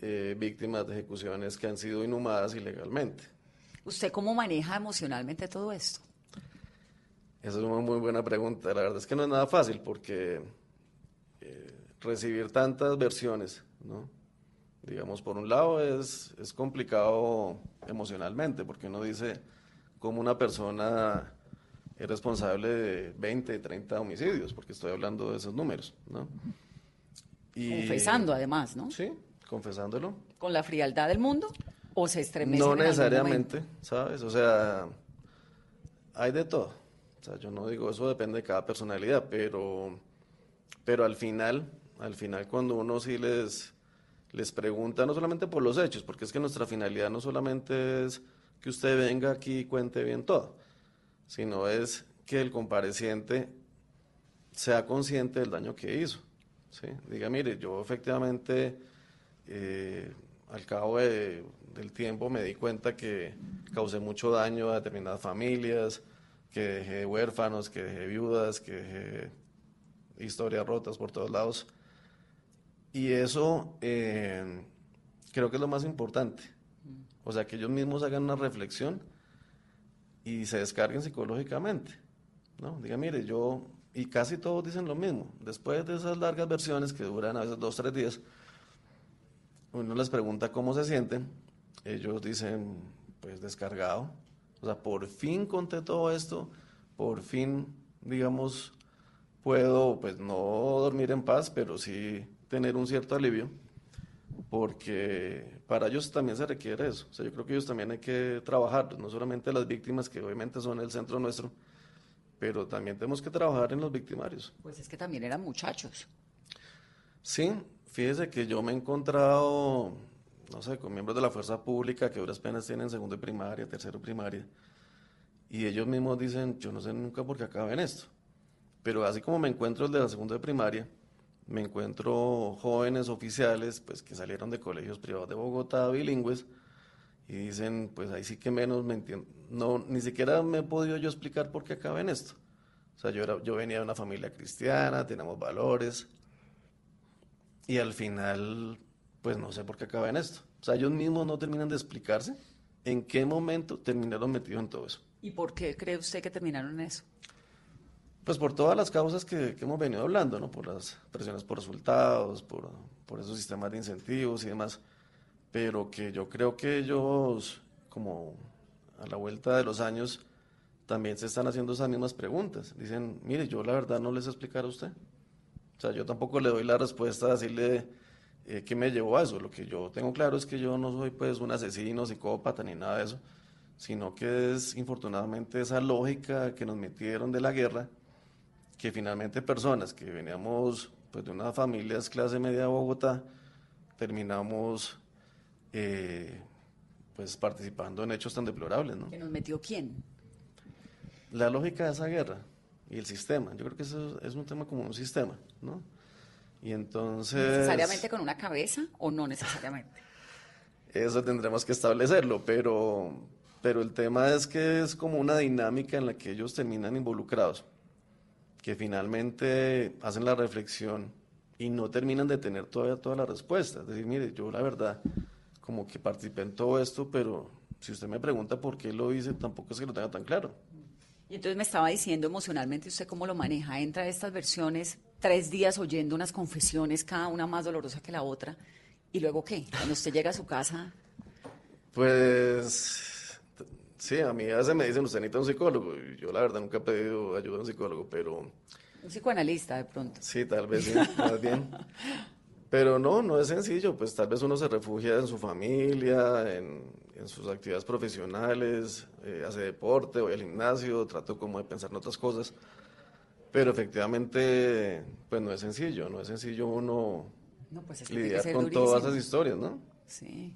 eh, víctimas de ejecuciones que han sido inhumadas ilegalmente. ¿Usted cómo maneja emocionalmente todo esto? Esa es una muy buena pregunta. La verdad es que no es nada fácil porque eh, recibir tantas versiones, ¿no? Digamos, por un lado es, es complicado emocionalmente, porque uno dice cómo una persona es responsable de 20, 30 homicidios, porque estoy hablando de esos números, ¿no? Y, Confesando además, ¿no? Sí, confesándolo. ¿Con la frialdad del mundo o se estremece? No necesariamente, ¿sabes? O sea, hay de todo. O sea, yo no digo, eso depende de cada personalidad, pero, pero al final, al final cuando uno sí les les pregunta no solamente por los hechos, porque es que nuestra finalidad no solamente es que usted venga aquí y cuente bien todo, sino es que el compareciente sea consciente del daño que hizo. ¿sí? Diga, mire, yo efectivamente eh, al cabo del tiempo me di cuenta que causé mucho daño a determinadas familias, que dejé huérfanos, que dejé viudas, que dejé historias rotas por todos lados y eso eh, creo que es lo más importante. O sea, que ellos mismos hagan una reflexión y se descarguen psicológicamente. ¿no? Diga, mire, yo, y casi todos dicen lo mismo. Después de esas largas versiones que duran a veces dos, tres días, uno les pregunta cómo se sienten. Ellos dicen, pues descargado. O sea, por fin conté todo esto, por fin, digamos, puedo, pues no dormir en paz, pero sí tener un cierto alivio, porque para ellos también se requiere eso. O sea, yo creo que ellos también hay que trabajar, no solamente las víctimas, que obviamente son el centro nuestro, pero también tenemos que trabajar en los victimarios. Pues es que también eran muchachos. Sí, fíjese que yo me he encontrado, no sé, con miembros de la fuerza pública que duras penas tienen segundo de primaria, tercero de primaria, y ellos mismos dicen, yo no sé nunca por qué acaben esto. Pero así como me encuentro el de la segunda de primaria, me encuentro jóvenes oficiales pues que salieron de colegios privados de Bogotá, bilingües, y dicen, pues ahí sí que menos me entiendo. No, ni siquiera me he podido yo explicar por qué acabé en esto. O sea, yo, era, yo venía de una familia cristiana, teníamos valores, y al final, pues no sé por qué acabé en esto. O sea, ellos mismos no terminan de explicarse en qué momento terminaron metidos en todo eso. ¿Y por qué cree usted que terminaron en eso? Pues por todas las causas que, hemos venido hablando, ¿no? Por las presiones por resultados, por, por esos sistemas de incentivos y demás. Pero que yo creo que ellos, como a la vuelta de los años, también se están haciendo esas mismas preguntas. Dicen, mire, yo la verdad no les explicar a usted. O sea, yo tampoco le doy la respuesta a decirle eh, qué me llevó a eso. Lo que yo tengo claro es que yo no soy pues un asesino, psicópata ni nada de eso, sino que es infortunadamente esa lógica que nos metieron de la guerra que finalmente personas que veníamos pues, de unas familias clase media de Bogotá, terminamos eh, pues participando en hechos tan deplorables. ¿no? ¿Que nos metió quién? La lógica de esa guerra y el sistema. Yo creo que eso es un tema como un sistema, ¿no? Y entonces... ¿Necesariamente con una cabeza o no necesariamente? Eso tendremos que establecerlo, pero, pero el tema es que es como una dinámica en la que ellos terminan involucrados que finalmente hacen la reflexión y no terminan de tener todavía toda la respuesta. Es decir, mire, yo la verdad, como que participé en todo esto, pero si usted me pregunta por qué lo hice, tampoco es que lo tenga tan claro. Y entonces me estaba diciendo emocionalmente usted cómo lo maneja. Entra estas versiones, tres días oyendo unas confesiones, cada una más dolorosa que la otra. ¿Y luego qué? Cuando usted llega a su casa. Pues Sí, a mí a veces me dicen, usted necesita un psicólogo. Y yo la verdad nunca he pedido ayuda a un psicólogo, pero... Un psicoanalista de pronto. Sí, tal vez sí, más bien. Pero no, no es sencillo, pues tal vez uno se refugia en su familia, en, sus actividades profesionales, eh, hace deporte, voy al gimnasio, trato como de pensar en otras cosas. Pero efectivamente, pues no es sencillo, no es sencillo uno pues lidiar con todas esas historias, ¿no? Sí,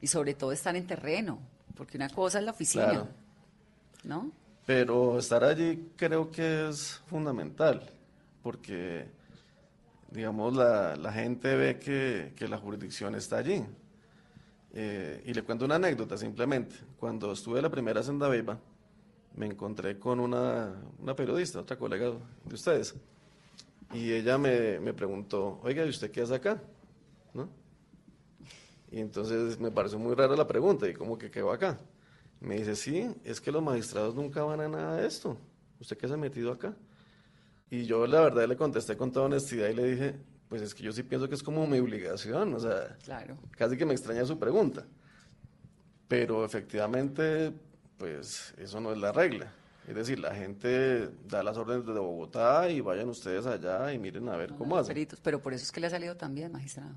y sobre todo estar en terreno, porque una cosa es la oficina, ¿no? Pero estar allí creo que es fundamental, porque, digamos, la, la gente ve que, que, la jurisdicción está allí. Eh, y le cuento una anécdota simplemente. Cuando estuve la primera Senda Viva, me encontré con una, una, periodista, otra colega de ustedes, y ella me, me preguntó, oiga, ¿y usted qué hace acá? Y entonces me pareció muy rara la pregunta, y como que quedó acá. Me dice, sí, es que los magistrados nunca van a nada de esto. ¿Usted qué se ha metido acá? Y yo la verdad le contesté con toda honestidad y le dije, pues es que yo sí pienso que es como mi obligación, o sea, claro. casi que me extraña su pregunta. Pero efectivamente, pues eso no es la regla. Es decir, la gente da las órdenes de Bogotá y vayan ustedes allá y miren a ver cómo hacen. pero por eso es que le ha salido también, magistrado.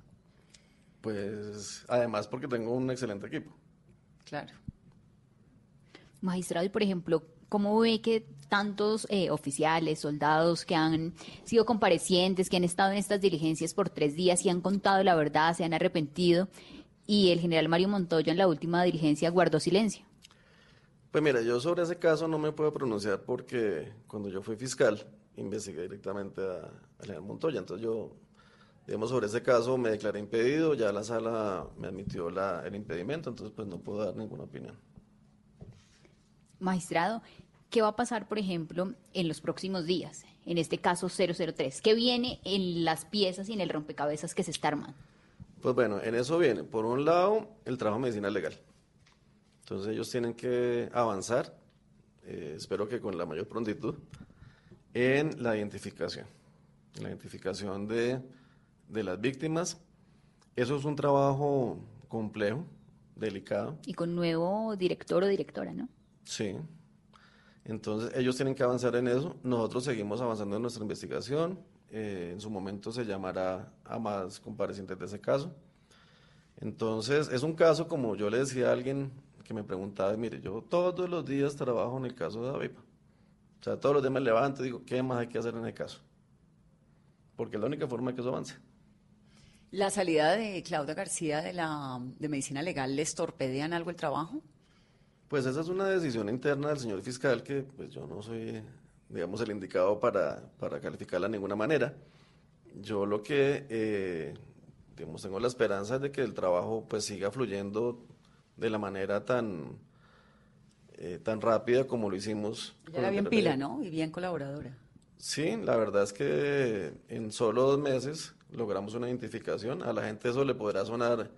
Pues además porque tengo un excelente equipo. Claro. Magistrado, y por ejemplo, ¿cómo ve que tantos eh, oficiales, soldados que han sido comparecientes, que han estado en estas diligencias por tres días y han contado la verdad, se han arrepentido, y el general Mario Montoya en la última diligencia guardó silencio? Pues mira, yo sobre ese caso no me puedo pronunciar porque cuando yo fui fiscal investigué directamente a, a general Montoya, entonces yo digamos, sobre ese caso me declaré impedido, ya la sala me admitió la, el impedimento, entonces pues no puedo dar ninguna opinión. Magistrado, ¿qué va a pasar, por ejemplo, en los próximos días? En este caso 003, ¿qué viene en las piezas y en el rompecabezas que se está armando? Pues bueno, en eso viene, por un lado, el trabajo de medicina legal. Entonces ellos tienen que avanzar, eh, espero que con la mayor prontitud, en la identificación. La identificación de de las víctimas. Eso es un trabajo complejo, delicado. Y con nuevo director o directora, ¿no? Sí. Entonces ellos tienen que avanzar en eso. Nosotros seguimos avanzando en nuestra investigación. Eh, en su momento se llamará a más comparecientes de ese caso. Entonces, es un caso como yo le decía a alguien que me preguntaba, mire, yo todos los días trabajo en el caso de David. O sea, todos los días me levanto y digo, ¿qué más hay que hacer en el caso? Porque es la única forma que eso avance. ¿La salida de Claudia García de la de medicina legal les torpedean algo el trabajo? Pues esa es una decisión interna del señor fiscal que pues yo no soy, digamos, el indicado para, para calificarla de ninguna manera. Yo lo que, eh, digamos, tengo la esperanza de que el trabajo pues siga fluyendo de la manera tan, eh, tan rápida como lo hicimos. Ella era bien pila, ¿no? Y bien colaboradora. Sí, la verdad es que en solo dos meses logramos una identificación. A la gente eso le podrá sonar,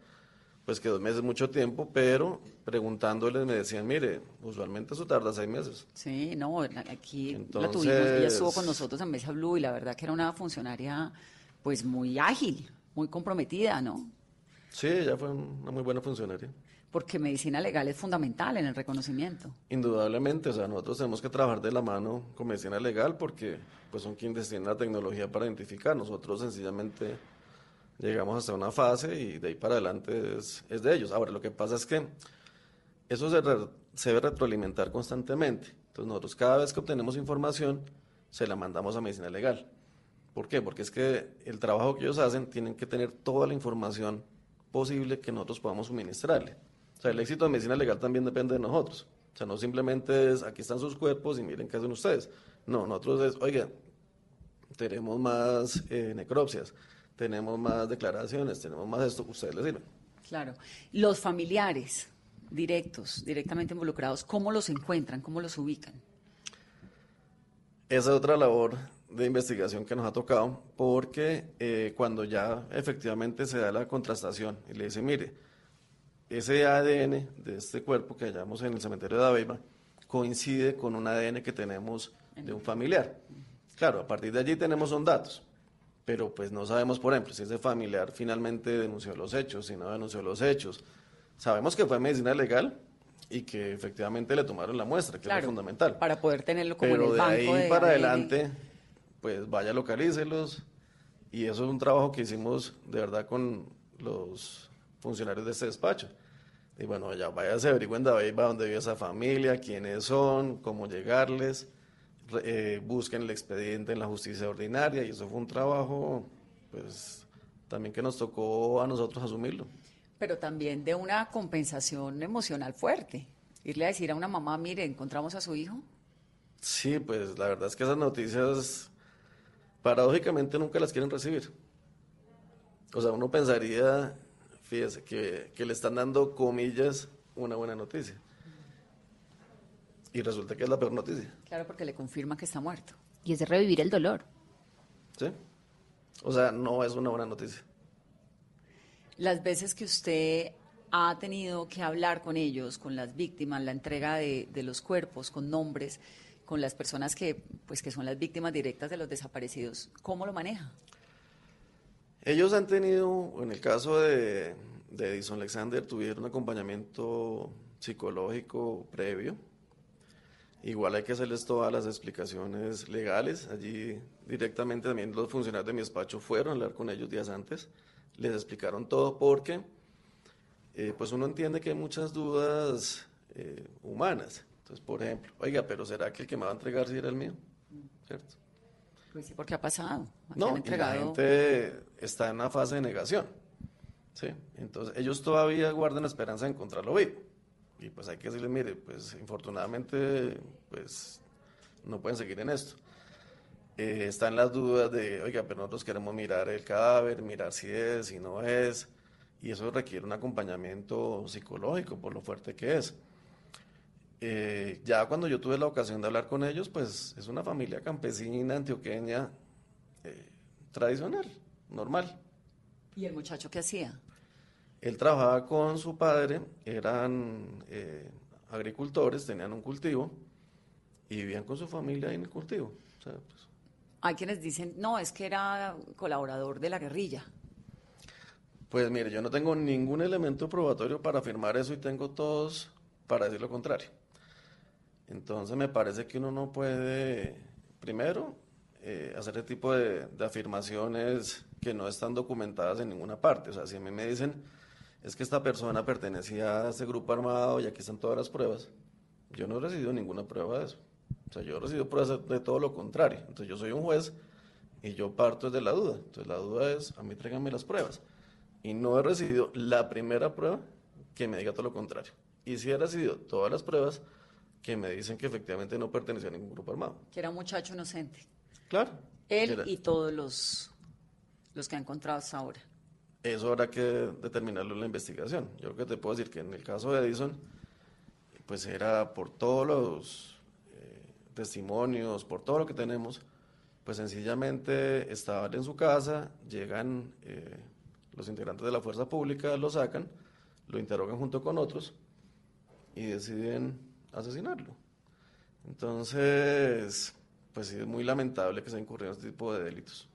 pues que dos meses es mucho tiempo, pero preguntándoles me decían, mire, usualmente eso tarda seis meses. Sí, no, aquí la tuvimos, ella estuvo con nosotros en Mesa Blue y la verdad que era una funcionaria pues muy ágil, muy comprometida, ¿no? Sí, ella fue una muy buena funcionaria porque medicina legal es fundamental en el reconocimiento. Indudablemente, o sea, nosotros tenemos que trabajar de la mano con medicina legal porque pues son quienes tienen la tecnología para identificar. Nosotros sencillamente llegamos hasta una fase y de ahí para adelante es, de ellos. Ahora, lo que pasa es que eso se, se debe retroalimentar constantemente. Entonces nosotros cada vez que obtenemos información se la mandamos a medicina legal. ¿Por qué? Porque es que el trabajo que ellos hacen tienen que tener toda la información posible que nosotros podamos suministrarle. O sea, el éxito de medicina legal también depende de nosotros. O sea, no simplemente es, aquí están sus cuerpos y miren qué hacen ustedes. No, nosotros es, oiga, tenemos más eh, necropsias, tenemos más declaraciones, tenemos más esto, ustedes les sirven. Claro. Los familiares directos, directamente involucrados, ¿cómo los encuentran? ¿Cómo los ubican? Esa es otra labor de investigación que nos ha tocado, porque eh, cuando ya efectivamente se da la contrastación y le dice, mire, ese ADN de este cuerpo que hallamos en el cementerio de Aveiva coincide con un ADN que tenemos de un familiar. Claro, a partir de allí tenemos son datos, pero pues no sabemos, por ejemplo, si ese familiar finalmente denunció los hechos, si no denunció los hechos. Sabemos que fue medicina legal y que efectivamente le tomaron la muestra, que es fundamental. Para poder tenerlo como pero en el de ahí para adelante, pues vaya, localícelos. Y eso es un trabajo que hicimos de verdad con los funcionarios de este despacho. Y bueno, ya váyase, averigüen de ahí va donde vive esa familia, quiénes son, cómo llegarles, eh, busquen el expediente en la justicia ordinaria y eso fue un trabajo, pues, también que nos tocó a nosotros asumirlo. Pero también de una compensación emocional fuerte. Irle a decir a una mamá, mire, encontramos a su hijo. Sí, pues la verdad es que esas noticias, paradójicamente, nunca las quieren recibir. O sea, uno pensaría fíjese que, le están dando comillas una buena noticia. Y resulta que es la peor noticia. Claro, porque le confirma que está muerto. Y es de revivir el dolor. Sí. O sea, no es una buena noticia. Las veces que usted ha tenido que hablar con ellos, con las víctimas, la entrega de, de, los cuerpos, con nombres, con las personas que, pues, que son las víctimas directas de los desaparecidos, ¿cómo lo maneja? Ellos han tenido, en el caso de, Edison Alexander, tuvieron un acompañamiento psicológico previo. Igual hay que hacerles todas las explicaciones legales. Allí directamente también los funcionarios de mi despacho fueron a hablar con ellos días antes. Les explicaron todo porque eh, pues uno entiende que hay muchas dudas eh, humanas. Entonces, por ejemplo, oiga, pero ¿será que el que me va a entregar si era el mío? ¿Cierto? Pues sí, porque ha pasado. No, la gente está en una fase de negación. ¿sí? Entonces, ellos todavía guardan la esperanza de encontrarlo vivo. Y pues hay que decirles, mire, pues infortunadamente, pues no pueden seguir en esto. Eh, están las dudas de, oiga, pero nosotros queremos mirar el cadáver, mirar si es, si no es, y eso requiere un acompañamiento psicológico por lo fuerte que es. Eh, ya cuando yo tuve la ocasión de hablar con ellos, pues es una familia campesina, antioqueña, eh, tradicional, normal. ¿Y el muchacho qué hacía? Él trabajaba con su padre, eran eh, agricultores, tenían un cultivo y vivían con su familia en el cultivo. Pues. Hay quienes dicen, no, es que era colaborador de la guerrilla. Pues mire, yo no tengo ningún elemento probatorio para afirmar eso y tengo todos para decir lo contrario. Entonces me parece que uno no puede, primero, eh, hacer este tipo de, afirmaciones que no están documentadas en ninguna parte. O sea, si a mí me dicen es que esta persona pertenecía a ese grupo armado y aquí están todas las pruebas. Yo no he recibido ninguna prueba de eso. O sea, yo he recibido pruebas de todo lo contrario. Entonces yo soy un juez y yo parto desde la duda. Entonces la duda es, a mí tráiganme las pruebas. Y no he recibido la primera prueba que me diga todo lo contrario. Y sí he recibido todas las pruebas que me dicen que efectivamente no pertenecía a ningún grupo armado. Que era un muchacho inocente. Claro. Él y todos los, los que ha encontrado hasta ahora. Eso habrá que determinarlo en la investigación. Yo creo que te puedo decir que en el caso de Edison, pues era por todos los eh, testimonios, por todo lo que tenemos, pues sencillamente estaba en su casa, llegan eh, los integrantes de la fuerza pública, lo sacan, lo interrogan junto con otros y deciden asesinarlo. Entonces, pues sí, es muy lamentable que se incurrido en este tipo de delitos.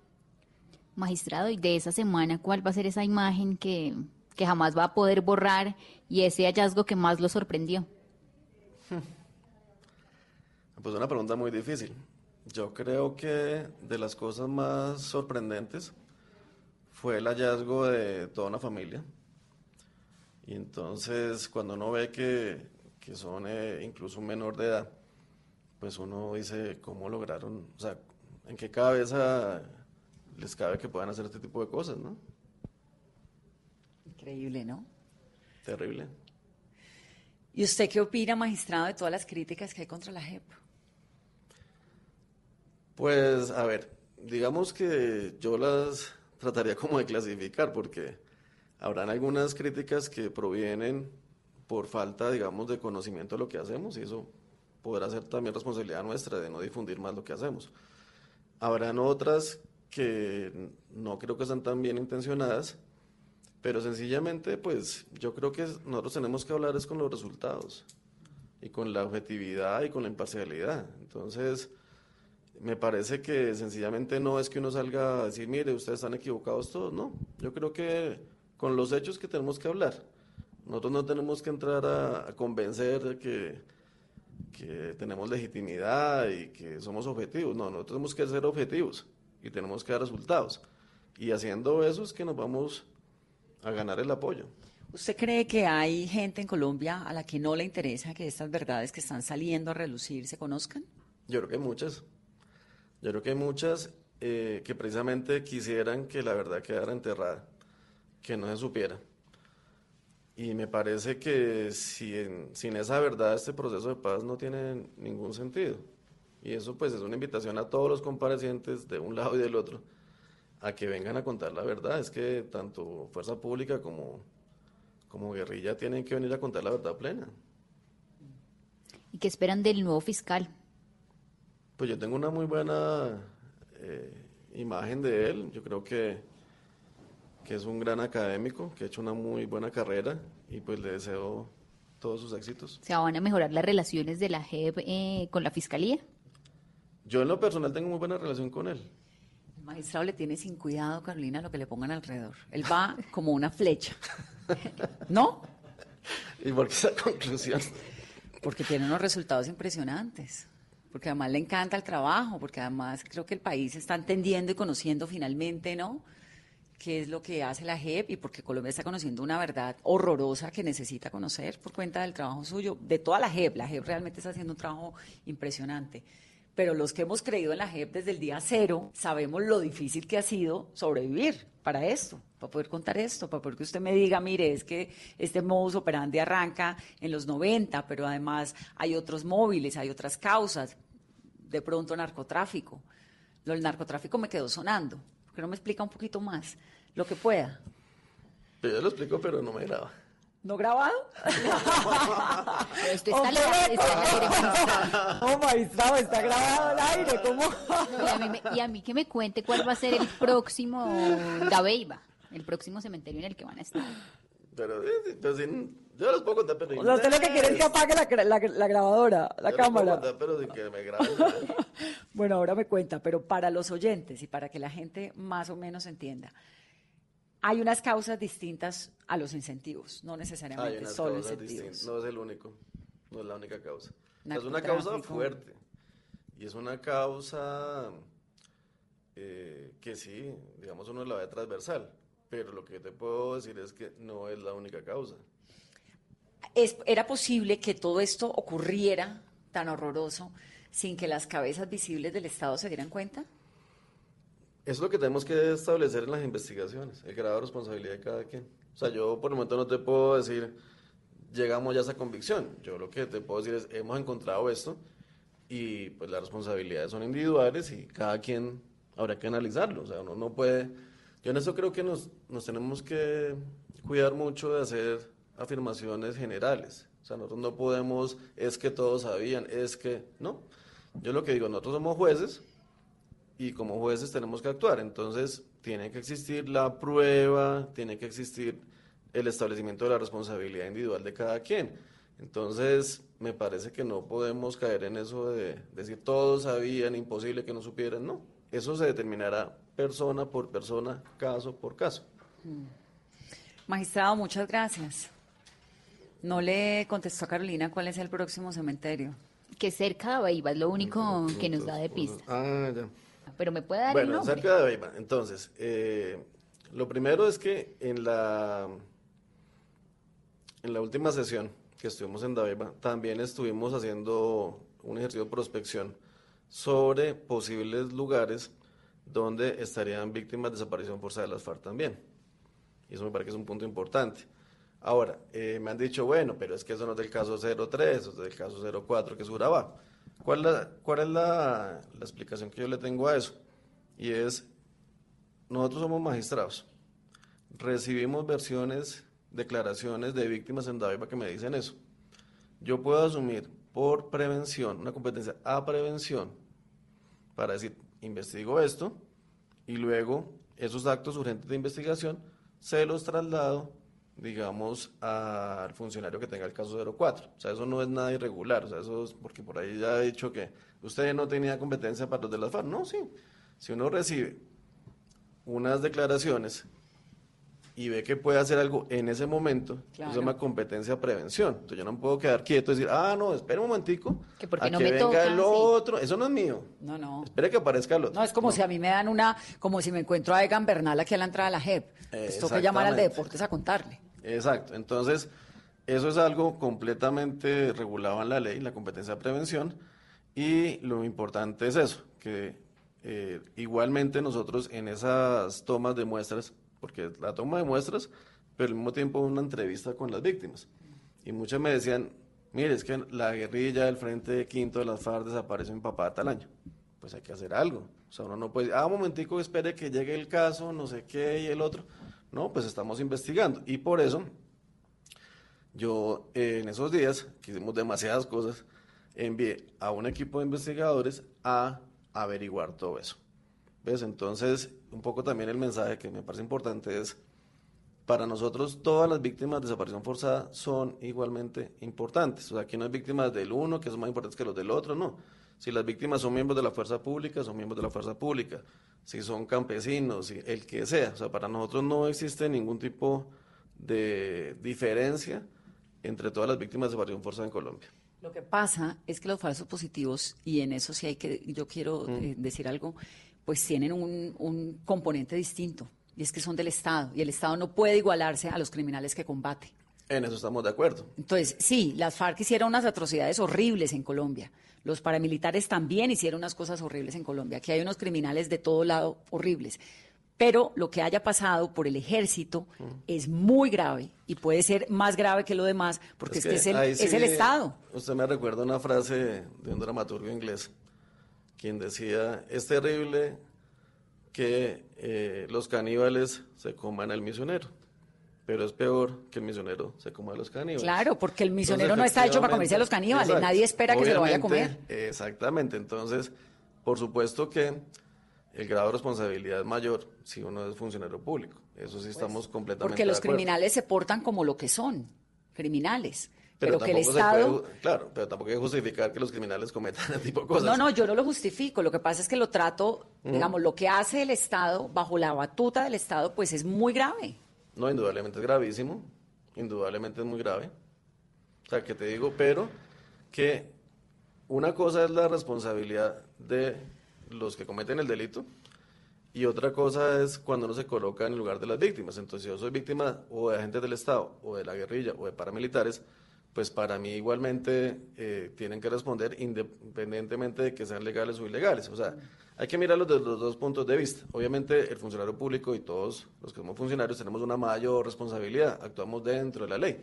Magistrado, y de esa semana, ¿cuál va a ser esa imagen que, que jamás va a poder borrar y ese hallazgo que más lo sorprendió? Pues una pregunta muy difícil. Yo creo que de las cosas más sorprendentes fue el hallazgo de toda una familia. Y entonces cuando uno ve que, que son eh, incluso un menor de edad, pues uno dice, ¿cómo lograron? O sea, ¿en qué cabeza les cabe que puedan hacer este tipo de cosas, no? Increíble, ¿no? Terrible. ¿Y usted qué opina, magistrado, de todas las críticas que hay contra la JEP? Pues, a ver, digamos que yo las trataría como de clasificar, porque habrán algunas críticas que provienen por falta, digamos, de conocimiento de lo que hacemos, y eso podrá ser también responsabilidad nuestra de no difundir más lo que hacemos. Habrán otras que no creo que sean tan bien intencionadas, pero sencillamente, pues yo creo que nosotros tenemos que hablar es con los resultados y con la objetividad y con la imparcialidad. Entonces, me parece que sencillamente no es que uno salga a decir, mire, ustedes están equivocados todos, no. Yo creo que con los hechos que tenemos que hablar. Nosotros no tenemos que entrar a, convencer de que, que tenemos legitimidad y que somos objetivos. No, nosotros tenemos que ser objetivos y tenemos que dar resultados. Y haciendo eso es que nos vamos a ganar el apoyo. ¿Usted cree que hay gente en Colombia a la que no le interesa que estas verdades que están saliendo a relucir se conozcan? Yo creo que hay muchas. Yo creo que hay muchas eh, que precisamente quisieran que la verdad quedara enterrada, que no se supiera. Y me parece que sin esa verdad este proceso de paz no tiene ningún sentido. Y eso pues es una invitación a todos los comparecientes de un lado y del otro a que vengan a contar la verdad. Es que tanto fuerza pública como, como guerrilla tienen que venir a contar la verdad plena. ¿Y qué esperan del nuevo fiscal? Pues yo tengo una muy buena eh, imagen de él. Yo creo que, que es un gran académico, que ha hecho una muy buena carrera y pues le deseo todos sus éxitos. ¿Se van a mejorar las relaciones de la JEP eh, con la fiscalía? Yo en lo personal tengo muy buena relación con él magistrado le tiene sin cuidado, Carolina, lo que le pongan alrededor. Él va como una flecha. ¿No? ¿Y por qué esa conclusión? Porque tiene unos resultados impresionantes. Porque además le encanta el trabajo, porque además creo que el país está entendiendo y conociendo finalmente, ¿no? Qué es lo que hace la JEP y porque Colombia está conociendo una verdad horrorosa que necesita conocer por cuenta del trabajo suyo, de toda la JEP. La JEP realmente está haciendo un trabajo impresionante pero los que hemos creído en la JEP desde el día cero sabemos lo difícil que ha sido sobrevivir para esto, para poder contar esto, para poder que usted me diga, mire, es que este modus operandi arranca en los 90, pero además hay otros móviles, hay otras causas, de pronto narcotráfico. Lo del narcotráfico me quedó sonando, ¿por qué no me explica un poquito más? Lo que pueda. Yo lo explico, pero no me graba. ¿No grabado? Esto está, está Oh, magistrado, está grabado al aire, ¿cómo? y, a mí que me cuente cuál va a ser el próximo Dabeiba, el próximo cementerio en el que van a estar. Pero, pero sin, yo los puedo contar, pero... O sea, usted lo que quiere es que apague la, la, la grabadora, la yo cámara. Contar, pero sin que me graben. bueno, ahora me cuenta, pero para los oyentes y para que la gente más o menos entienda, hay unas causas distintas a los incentivos, no necesariamente solo incentivos. No es el único, no es la única causa. Es una causa fuerte y es una causa eh, que sí, digamos, uno la ve transversal, pero lo que te puedo decir es que no es la única causa. ¿Era posible que todo esto ocurriera tan horroroso sin que las cabezas visibles del Estado se dieran cuenta? Es lo que tenemos que establecer en las investigaciones, el grado de responsabilidad de cada quien. O sea, yo por el momento no te puedo decir, llegamos ya a esa convicción. Yo lo que te puedo decir es, hemos encontrado esto y pues las responsabilidades son individuales y cada quien habrá que analizarlo. O sea, uno no puede... Yo en eso creo que nos, nos tenemos que cuidar mucho de hacer afirmaciones generales. O sea, nosotros no podemos, es que todos sabían, es que, no. Yo lo que digo, nosotros somos jueces y como jueces tenemos que actuar. Entonces, tiene que existir la prueba, tiene que existir el establecimiento de la responsabilidad individual de cada quien. Entonces, me parece que no podemos caer en eso de decir todos sabían, imposible que no supieran. No, eso se determinará persona por persona, caso por caso. Mm. Magistrado, muchas gracias. No le contestó a Carolina cuál es el próximo cementerio. Que cerca de Bahía es lo único que nos da de pista. Ah, ya. Pero me puede dar bueno, el nombre. cerca de Bahía. Entonces, eh, lo primero es que en la, en la última sesión que estuvimos en Dabeiba, también estuvimos haciendo un ejercicio de prospección sobre posibles lugares donde estarían víctimas de desaparición forzada de las FARC también. Y eso me parece que es un punto importante. Ahora, eh, me han dicho, bueno, pero es que eso no es del caso 03, eso es del caso 04, que es Urabá. ¿Cuál, la, cuál es la, la, explicación que yo le tengo a eso? Y es, nosotros somos magistrados, recibimos versiones, declaraciones de víctimas en Daviva que me dicen eso. Yo puedo asumir por prevención, una competencia a prevención, para decir, investigo esto, y luego esos actos urgentes de investigación se los traslado digamos, al funcionario que tenga el caso 04. O sea, eso no es nada irregular, o sea, eso es porque por ahí ya he dicho que usted no tenía competencia para los de las FARC. No, sí. Si uno recibe unas declaraciones y ve que puede hacer algo en ese momento, eso se llama competencia prevención. Entonces yo no puedo quedar quieto y decir, ah, no, espera un momentico, que porque a no que me venga el sí. otro, eso no es mío. No, no. Espere que aparezca el otro. No, es como si a mí me dan una, como si me encuentro a Egan Bernal aquí a la entrada de la JEP. Pues toca llamar al de deportes a contarle. Exacto. Entonces, eso es algo completamente regulado en la ley, la competencia de prevención, y lo importante es eso, que eh, igualmente nosotros en esas tomas de muestras, porque la toma de muestras, pero al mismo tiempo una entrevista con las víctimas, y muchas me decían, mire, es que la guerrilla del Frente Quinto de las FARC desapareció en papá tal año. Pues hay que hacer algo. O sea, uno no puede, ah, un momentico, espere que llegue el caso, no sé qué, y el otro. No, pues estamos investigando. Y por eso, yo eh, en esos días, que hicimos demasiadas cosas, envié a un equipo de investigadores a averiguar todo eso. ¿Ves? Entonces, un poco también el mensaje que me parece importante es, para nosotros todas las víctimas de desaparición forzada son igualmente importantes. O sea, aquí no hay víctimas del uno que son más importantes que los del otro, no. Si las víctimas son miembros de la fuerza pública, son miembros de la fuerza pública. Si son campesinos, si- el que sea. O sea, para nosotros no existe ningún tipo de diferencia entre todas las víctimas de desaparición forzada en Colombia. Lo que pasa es que los falsos positivos, y en eso sí hay que, yo quiero eh, decir algo, pues tienen un, un componente distinto, y es que son del Estado, y el Estado no puede igualarse a los criminales que combate. En eso estamos de acuerdo. Entonces, sí, las FARC hicieron unas atrocidades horribles en Colombia. Los paramilitares también hicieron unas cosas horribles en Colombia. Aquí hay unos criminales de todo lado horribles. Pero lo que haya pasado por el ejército es muy grave y puede ser más grave que lo demás porque es, que, es, el Estado. Usted me recuerda una frase de un dramaturgo inglés, quien decía, es terrible que eh, los caníbales se coman al misionero, pero es peor que el misionero se coma a los caníbales. Claro, porque el misionero Entonces, no está hecho para comerse a los caníbales. exacto. Nadie espera que se lo vaya a comer. Exactamente. Entonces, por supuesto que el grado de responsabilidad es mayor si uno es funcionario público. Eso sí estamos completamente Pues, Porque de los acuerdo. criminales se portan como lo que son, criminales. Pero, que el Estado... puede- claro, pero tampoco hay que justificar que los criminales cometan ese tipo de cosas. No, no, yo no lo justifico. Lo que pasa es que lo trato, Ujú. digamos, lo que hace el Estado, bajo la batuta del Estado, pues es muy grave. No, indudablemente es gravísimo, indudablemente es muy grave. O sea, que te digo, pero que una cosa es la responsabilidad de los que cometen el delito Y otra cosa es cuando uno se coloca en el lugar de las víctimas. Entonces, si yo soy víctima o de agentes del Estado, o de la guerrilla, o de paramilitares, pues para mí igualmente eh, tienen que responder independientemente de que sean legales o ilegales. O sea, hay que mirarlo desde los dos puntos de vista. Obviamente el funcionario público y todos los que somos funcionarios tenemos una mayor responsabilidad, actuamos dentro de la ley.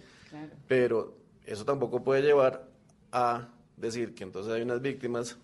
Pero eso tampoco puede llevar a decir que entonces hay unas víctimas